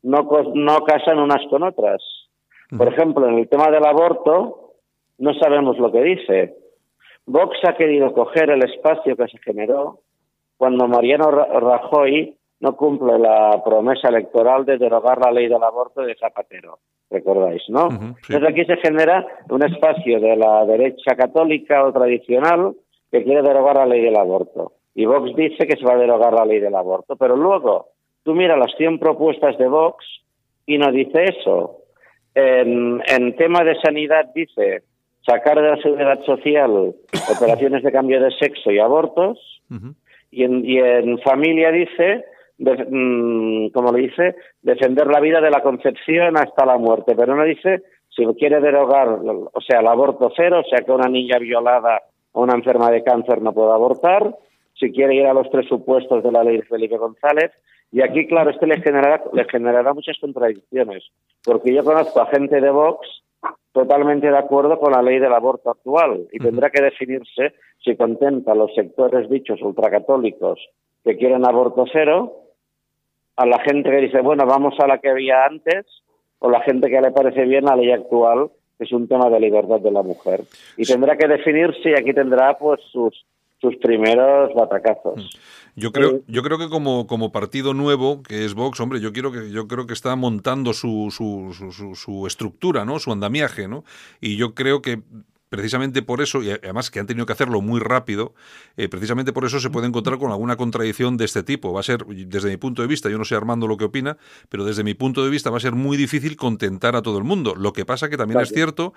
G: no, no casan unas con otras. Por ejemplo, en el tema del aborto, no sabemos lo que dice. Vox ha querido coger el espacio que se generó cuando Mariano Rajoy no cumple la promesa electoral de derogar la ley del aborto de Zapatero, recordáis, ¿no? Entonces aquí se genera un espacio de la derecha católica o tradicional que quiere derogar la ley del aborto. Y Vox dice que se va a derogar la ley del aborto, pero luego tú mira las 100 propuestas de Vox y no dice eso. En, en tema de sanidad dice sacar de la seguridad social operaciones de cambio de sexo y abortos, y, en, y en familia dice Mm, como le dice, defender la vida de la concepción hasta la muerte, pero no dice si quiere derogar, o sea, el aborto cero, o sea, que una niña violada o una enferma de cáncer no pueda abortar, si quiere ir a los presupuestos de la ley de Felipe González, y aquí, claro, este le generará, le generará muchas contradicciones, porque yo conozco a gente de Vox totalmente de acuerdo con la ley del aborto actual y tendrá que definirse si contenta a los sectores dichos ultracatólicos que quieren aborto cero a la gente que dice, bueno, vamos a la que había antes, o la gente que le parece bien la ley actual es un tema de libertad de la mujer. Y tendrá que definirse y aquí tendrá pues sus, sus primeros batacazos.
A: Yo creo, yo creo que como, como partido nuevo, que es Vox, hombre, yo quiero que, yo creo que está montando su, su, su, su estructura, ¿no? Su andamiaje, ¿no? Y yo creo que precisamente por eso, y además que han tenido que hacerlo muy rápido, eh, precisamente por eso se puede encontrar con alguna contradicción de este tipo. Va a ser, desde mi punto de vista, yo no sé Armando lo que opina, pero desde mi punto de vista va a ser muy difícil contentar a todo el mundo. Lo que pasa que también es cierto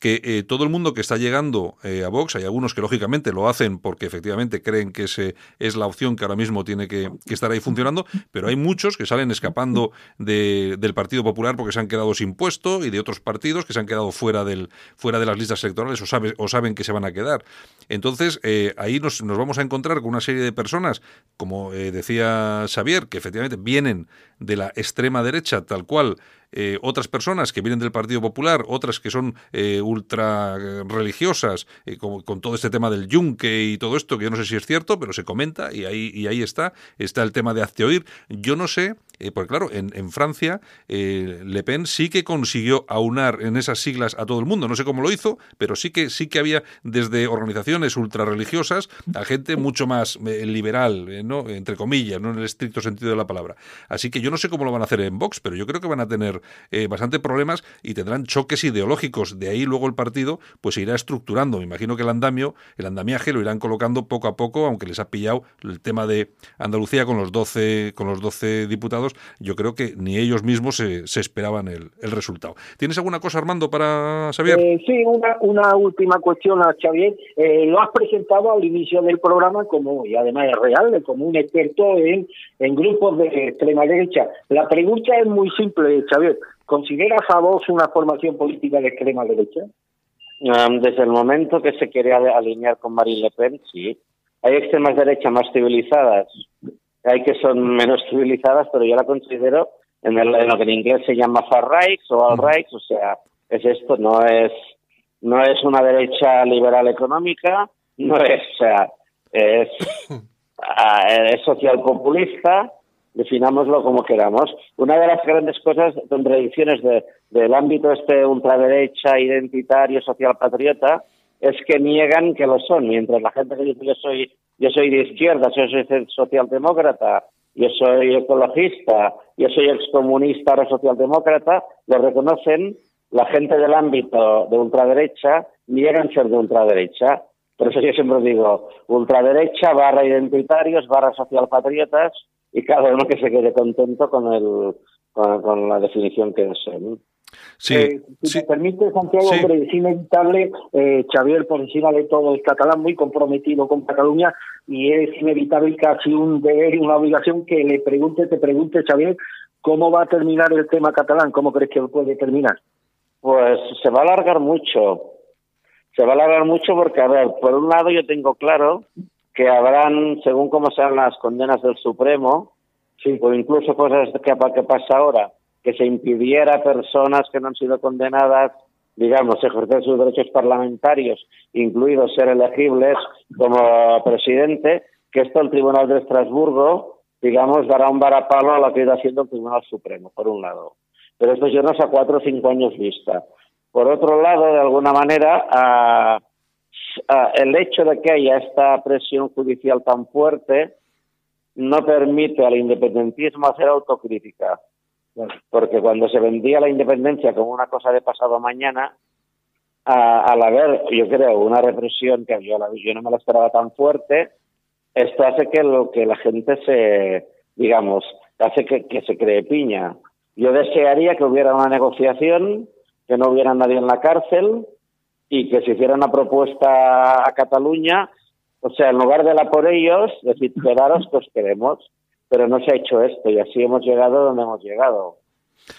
A: que eh, todo el mundo que está llegando eh, a Vox, hay algunos que lógicamente lo hacen porque efectivamente creen que ese es la opción que ahora mismo tiene que, estar ahí funcionando, pero hay muchos que salen escapando del Partido Popular porque se han quedado sin puesto y de otros partidos que se han quedado fuera, del, fuera de las listas electorales o, saben que se van a quedar. Entonces, eh, ahí nos, vamos a encontrar con una serie de personas, como eh, decía Xavier, que efectivamente vienen de la extrema derecha, tal cual, eh, otras personas que vienen del Partido Popular, otras que son eh, ultra religiosas, eh, con, todo este tema del yunque y todo esto, que yo no sé si es cierto, pero se comenta y ahí, y ahí está, está el tema de hazte oír. Yo no sé, porque claro, en, en Francia Le Pen sí que consiguió aunar en esas siglas a todo el mundo, no sé cómo lo hizo, pero sí que, sí que había desde organizaciones ultra religiosas a gente mucho más liberal, ¿no? entre comillas, no en el estricto sentido de la palabra. Así que yo no sé cómo lo van a hacer en Vox, pero yo creo que van a tener eh, bastante problemas y tendrán choques ideológicos. De ahí luego el partido pues se irá estructurando. Me imagino que el andamio, el andamiaje lo irán colocando poco a poco, aunque les ha pillado el tema de Andalucía con los 12, con los 12 diputados. Yo creo que ni ellos mismos se, esperaban el, resultado. ¿Tienes alguna cosa, Armando, para Xavier?
F: Eh, sí, una, una última cuestión a Xavier. Eh, lo has presentado al inicio del programa como, y además es real, como un experto en, en grupos de extrema derecha. La pregunta es muy simple, Xavier. ¿consideras a vos una formación política de extrema derecha?
G: desde el momento que se quería alinear con Marine Le Pen, sí. Hay extremas derechas más civilizadas, hay que son menos civilizadas, pero yo la considero en, lo que en inglés se llama far right o all right, o sea, es esto, no es no es una derecha liberal económica, no es, o sea, es, es social populista, definámoslo como queramos. Una de las grandes cosas, contradicciones de, del ámbito este ultraderecha, identitario, social patriota, es que niegan que lo son, mientras la gente que dice yo soy, yo soy de izquierda, yo soy socialdemócrata, yo soy ecologista, yo soy excomunista o socialdemócrata, lo reconocen, la gente del ámbito de ultraderecha niegan ser de ultraderecha. Por eso yo siempre digo, ultraderecha barra identitarios barra socialpatriotas y cada uno que se quede contento con el con, la definición que es
A: Sí,
F: eh, si me permite, Santiago, hombre, es inevitable, eh, Xavier, por encima de todo, es catalán muy comprometido con Cataluña y es inevitable casi un deber y una obligación que le pregunte, te pregunte, Xavier, ¿cómo va a terminar el tema catalán? ¿Cómo crees que puede terminar?
G: Pues se va a alargar mucho. Se va a alargar mucho porque, a ver, por un lado yo tengo claro que habrán, según cómo sean las condenas del Supremo, o incluso cosas que, que pasa ahora, que se impidiera a personas que no han sido condenadas, digamos, ejercer sus derechos parlamentarios, incluidos ser elegibles como presidente, que esto el Tribunal de Estrasburgo, digamos, dará un varapalo a lo que ido haciendo el Tribunal Supremo, por un lado. Pero esto es a cuatro o cinco años vista. Por otro lado, de alguna manera, a Ah, el hecho de que haya esta presión judicial tan fuerte no permite al independentismo hacer autocrítica. Porque cuando se vendía la independencia como una cosa de pasado mañana, al haber, yo creo, una represión que yo, yo no me la esperaba tan fuerte, esto hace que lo que la gente se, digamos, hace que, que se cree piña. Yo desearía que hubiera una negociación, que no hubiera nadie en la cárcel, y que se hiciera una propuesta a Cataluña, o sea, en lugar de la por ellos, decir, quedaros que os queremos, pero no se ha hecho esto y así hemos llegado donde hemos llegado.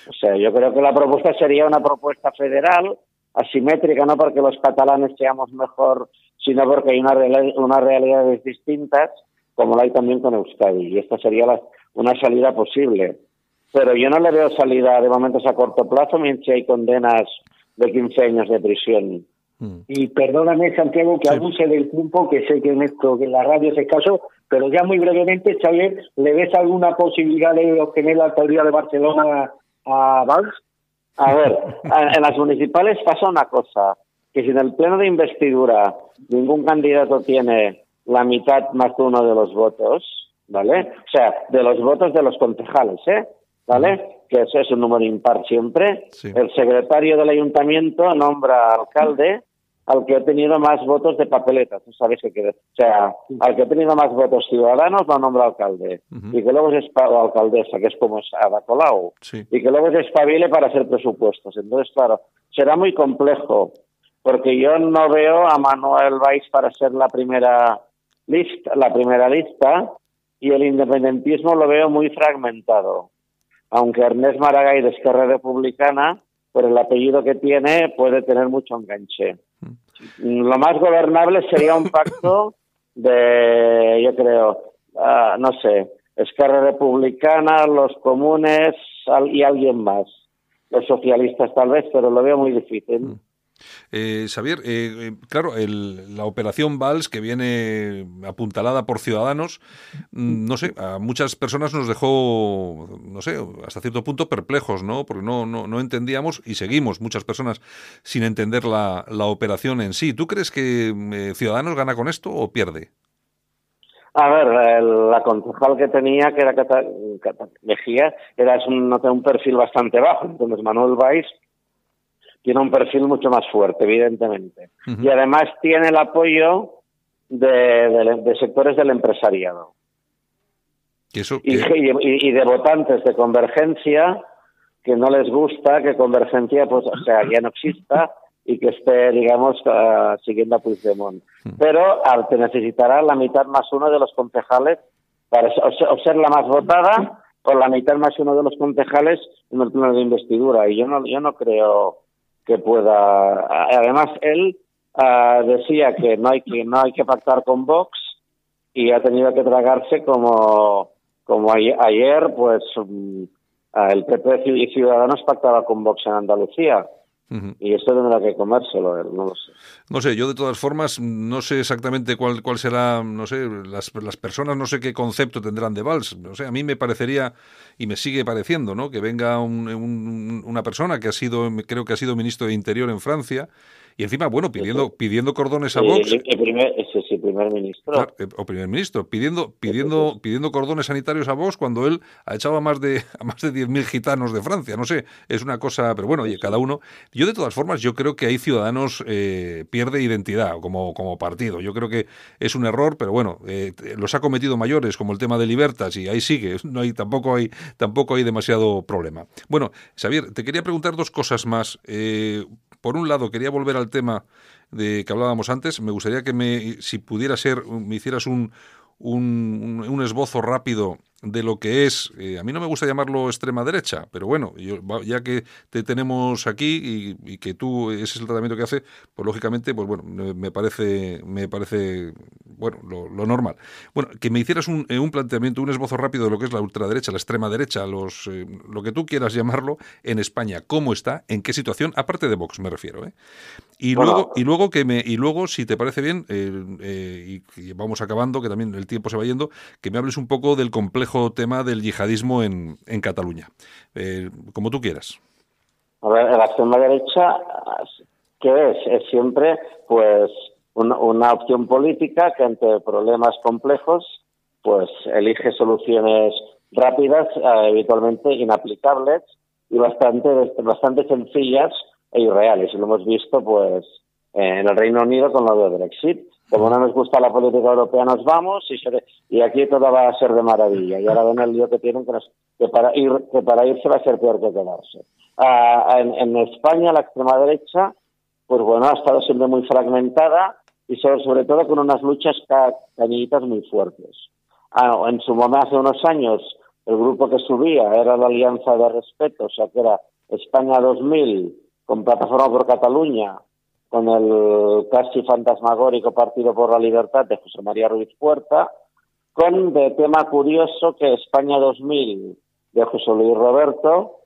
G: O sea, yo creo que la propuesta sería una propuesta federal, asimétrica, no porque los catalanes seamos mejor, sino porque hay una unas realidades distintas, como la hay también con Euskadi, y esta sería la, una salida posible. Pero yo no le veo salida de momentos a corto plazo mientras hay condenas de 15 años de prisión.
F: Mm. Y perdóname, Santiago, que abuse del tiempo, que sé que en esto, que en la radio es escaso, pero ya muy brevemente, Xavier, ¿le ves alguna posibilidad de obtener la autoridad de Barcelona a Valls?
G: A ver, en las municipales pasa una cosa, que si en el pleno de investidura ningún candidato tiene la mitad más de uno de los votos, ¿vale? O sea, de los votos de los concejales, ¿eh? ¿Vale? Que eso es un número impar siempre. El secretario del ayuntamiento nombra alcalde al que ha tenido más votos de papeletas. ¿Tú sabes qué quiere? O sea, al que ha tenido más votos ciudadanos lo nombra alcalde. Y que luego es o alcaldesa, que es como es Ada Colau. Y que luego se espabile para hacer presupuestos. Entonces, claro, será muy complejo. Porque yo no veo a Manuel Valls para ser la primera lista, la primera lista, y el independentismo lo veo muy fragmentado. Aunque Ernest Maragall de Esquerra Republicana, por el apellido que tiene, puede tener mucho enganche. Lo más gobernable sería un pacto de, yo creo, ah, no sé, Esquerra Republicana, los comunes y alguien más. Los socialistas tal vez, pero lo veo muy difícil. Mm.
A: Eh, Xavier, eh, eh, claro, la operación VALS que viene apuntalada por Ciudadanos, mm, no sé, a muchas personas nos dejó, no sé, hasta cierto punto perplejos, ¿no? Porque no, no, entendíamos y seguimos muchas personas sin entender la, la operación en sí. ¿Tú crees que eh, Ciudadanos gana con esto o pierde?
G: A ver, la concejal que tenía, que era Cata, Mejía, era un, un perfil bastante bajo. Entonces Manuel Valls tiene un perfil mucho más fuerte, evidentemente. Y además tiene el apoyo de, sectores del empresariado.
A: ¿Y, eso,
G: y, de votantes de Convergencia que no les gusta que Convergencia, pues, o sea, ya no exista y que esté, digamos, uh, siguiendo a Puigdemont. Pero al que necesitará la mitad más uno de los concejales para o ser la más votada o la mitad más uno de los concejales en el pleno de investidura. Y yo no, yo no creo que pueda. Además, él ah, decía que no hay que no hay que pactar con Vox y ha tenido que tragarse como como ayer, pues mm, el PP y Ciudadanos pactaba con Vox en Andalucía. Y esto tendrá que comérselo, no lo sé.
A: No sé, yo de todas formas no sé exactamente cuál, cuál será, no sé, las, las personas no sé qué concepto tendrán de Valls. No sé, a mí me parecería y me sigue pareciendo, ¿no? Que venga una persona que ha sido, creo que ha sido ministro de Interior en Francia, y encima, bueno, pidiendo, pidiendo cordones a Vox.
G: El, primer, ese sí, primer ministro.
A: Eh, o primer ministro, pidiendo, pidiendo, pidiendo cordones sanitarios a Vox cuando él ha echado a más de, a más de 10.000 gitanos de Francia. No sé, es una cosa, pero bueno, oye, cada uno. Yo, de todas formas, yo creo que ahí Ciudadanos eh, pierde identidad como, como partido. Yo creo que es un error, pero bueno, eh, los ha cometido mayores, como el tema de Libertas, y ahí sigue. No hay, tampoco, hay, tampoco hay demasiado problema. Bueno, Xavier, te quería preguntar dos cosas más. Eh, por un lado, quería volver al tema de que hablábamos antes. Me gustaría que me, si pudiera ser, me hicieras un, un, un esbozo rápido de lo que es, eh, a mí no me gusta llamarlo extrema derecha, pero bueno, ya que te tenemos aquí y, que tú ese es el tratamiento que hace, pues lógicamente, pues bueno, me parece, me parece, bueno, lo, normal. Bueno, que me hicieras un, eh, un, planteamiento, un esbozo rápido de lo que es la ultraderecha, la extrema derecha, los, eh, lo que tú quieras llamarlo en España, cómo está, en qué situación, aparte de Vox me refiero, ¿eh? Y luego, y luego que me, y luego, si te parece bien, y, y vamos acabando, que también el tiempo se va yendo, que me hables un poco del complejo tema del yihadismo en, en Cataluña. Eh, como tú quieras.
G: A ver, la extrema derecha, ¿qué es? Es siempre, pues, una, opción política que ante problemas complejos, pues, elige soluciones rápidas, eh, habitualmente inaplicables y bastante, bastante sencillas e irreales. Y lo hemos visto, pues, en el Reino Unido con lo de Brexit como no nos gusta la política europea nos vamos y, y aquí todo va a ser de maravilla. Y ahora ven el lío que tienen que, para, ir, que para irse va a ser peor que quedarse. Ah, en, España la extrema derecha, pues bueno, ha estado siempre muy fragmentada y sobre, sobre todo con unas luchas cañitas muy fuertes. Ah, en su momento, hace unos años, el grupo que subía era la Alianza de Respeto, o sea que era España 2000 con Plataforma por Cataluña, con el casi fantasmagórico Partido por la Libertad de José María Ruiz Puerta, con de tema curioso que España 2000 de José Luis Roberto,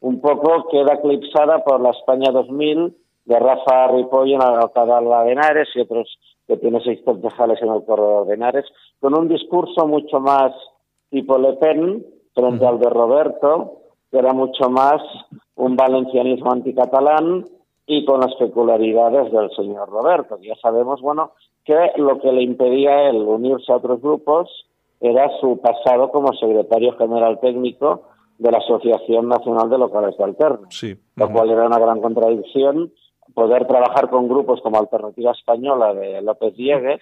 G: un poco queda eclipsada por la España 2000 de Rafa Ripoll en Alcalá de Henares y otros que tiene seis concejales en el corredor de Henares, con un discurso mucho más tipo Le Pen frente al de Roberto, que era mucho más un valencianismo anticatalán y con las peculiaridades del señor Roberto. Ya sabemos, bueno, que lo que le impedía a él unirse a otros grupos era su pasado como secretario general técnico de la Asociación Nacional de Locales de Alternos,
A: Sí.
G: lo cual era una gran contradicción poder trabajar con grupos como Alternativa Española de López Diegues,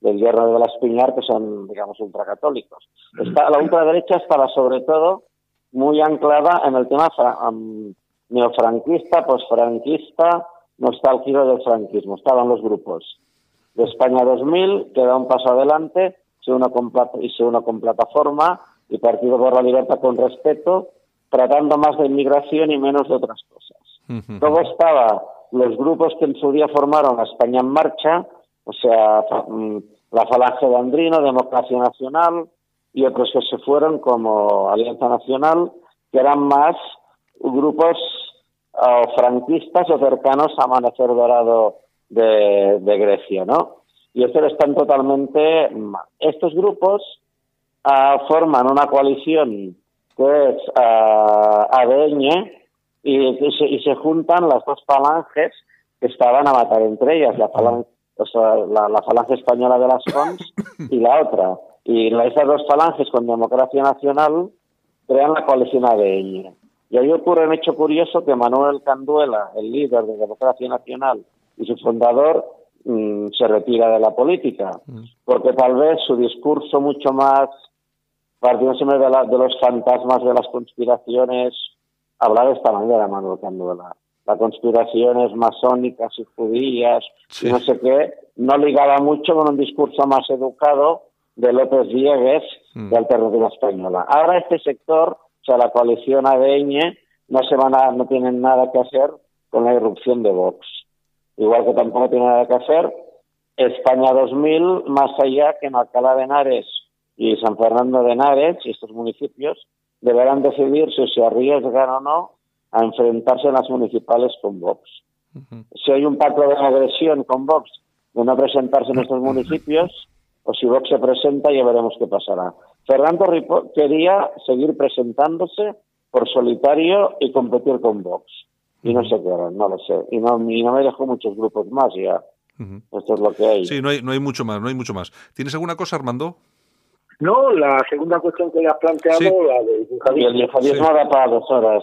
G: del Hierro de la Espiñar, que son, digamos, ultracatólicos. Está, la ultraderecha estaba sobre todo muy anclada en el tema am, neofranquista, posfranquista, nostálgico del franquismo. Estaban los grupos de España 2000, que da un paso adelante, se une con, y se une con plataforma y Partido por la Libertad con respeto, tratando más de inmigración y menos de otras cosas. Luego estaba los grupos que en su día formaron a España en Marcha, o sea, mm, la Falange de Andrino, Democracia Nacional, y otros que se fueron como Alianza Nacional, que eran más grupos ah, franquistas o cercanos a Amanecer Dorado de, Grecia, ¿no? Y estos están totalmente. Estos grupos ah, forman una coalición que es ah, ADN y, se, juntan las dos falanges que estaban a matar entre ellas, la falange, o española de las Cons y la otra. Y esas dos falanges con Democracia Nacional crean la coalición ADN. Y ahí ocurre un hecho curioso que Manuel Canduela, el líder de Democracia Nacional y su fundador, mm, se retira de la política, porque tal vez su discurso mucho más partiéndose de, la- de los fantasmas de las conspiraciones, hablaba de esta manera Manuel Canduela. Las conspiraciones masónicas y judías
A: Sí.
G: y no sé qué, no ligaba mucho con un discurso más educado de López Diegues
A: Mm.
G: de Alternativa Española. Ahora este sector, sea, la coalición ADN, no se van a, no tienen nada que hacer con la irrupción de Vox. Igual que tampoco tiene nada que hacer España 2000, más allá que en Alcalá de Henares y San Fernando de Henares y estos municipios deberán decidir si se arriesgan o no a enfrentarse en las municipales con Vox. Si hay un pacto de agresión con Vox de no presentarse en estos municipios, o si Vox se presenta, ya veremos qué pasará. Fernando Ripo quería seguir presentándose por solitario y competir con Vox. Y no sé qué harán, no lo sé. Y no, y no me dejó muchos grupos más ya.
A: Ujú.
G: Esto es lo que hay.
A: Sí, no hay, no hay mucho más, no hay mucho más. ¿Tienes alguna cosa, Armando?
F: No, la segunda cuestión que le has planteado,
A: Sí.
F: la del
G: Y el
F: yihadismo
A: Sí.
G: da para dos horas.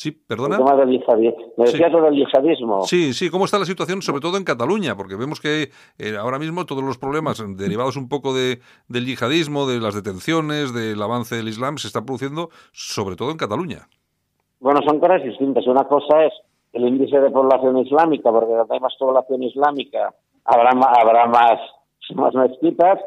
A: Sí,
G: El
A: perdona.
G: tema del yihadismo. Me
A: Sí.
G: del yihadismo.
A: Sí, sí, ¿cómo está la situación, sobre todo en Cataluña? Porque vemos que eh, ahora mismo todos los problemas derivados un poco de, del yihadismo, de las detenciones, del avance del Islam, se están produciendo sobre todo en Cataluña.
G: Bueno, son cosas distintas. Una cosa es el índice de población islámica, porque donde hay más población islámica habrá, habrá más, más mezquitas,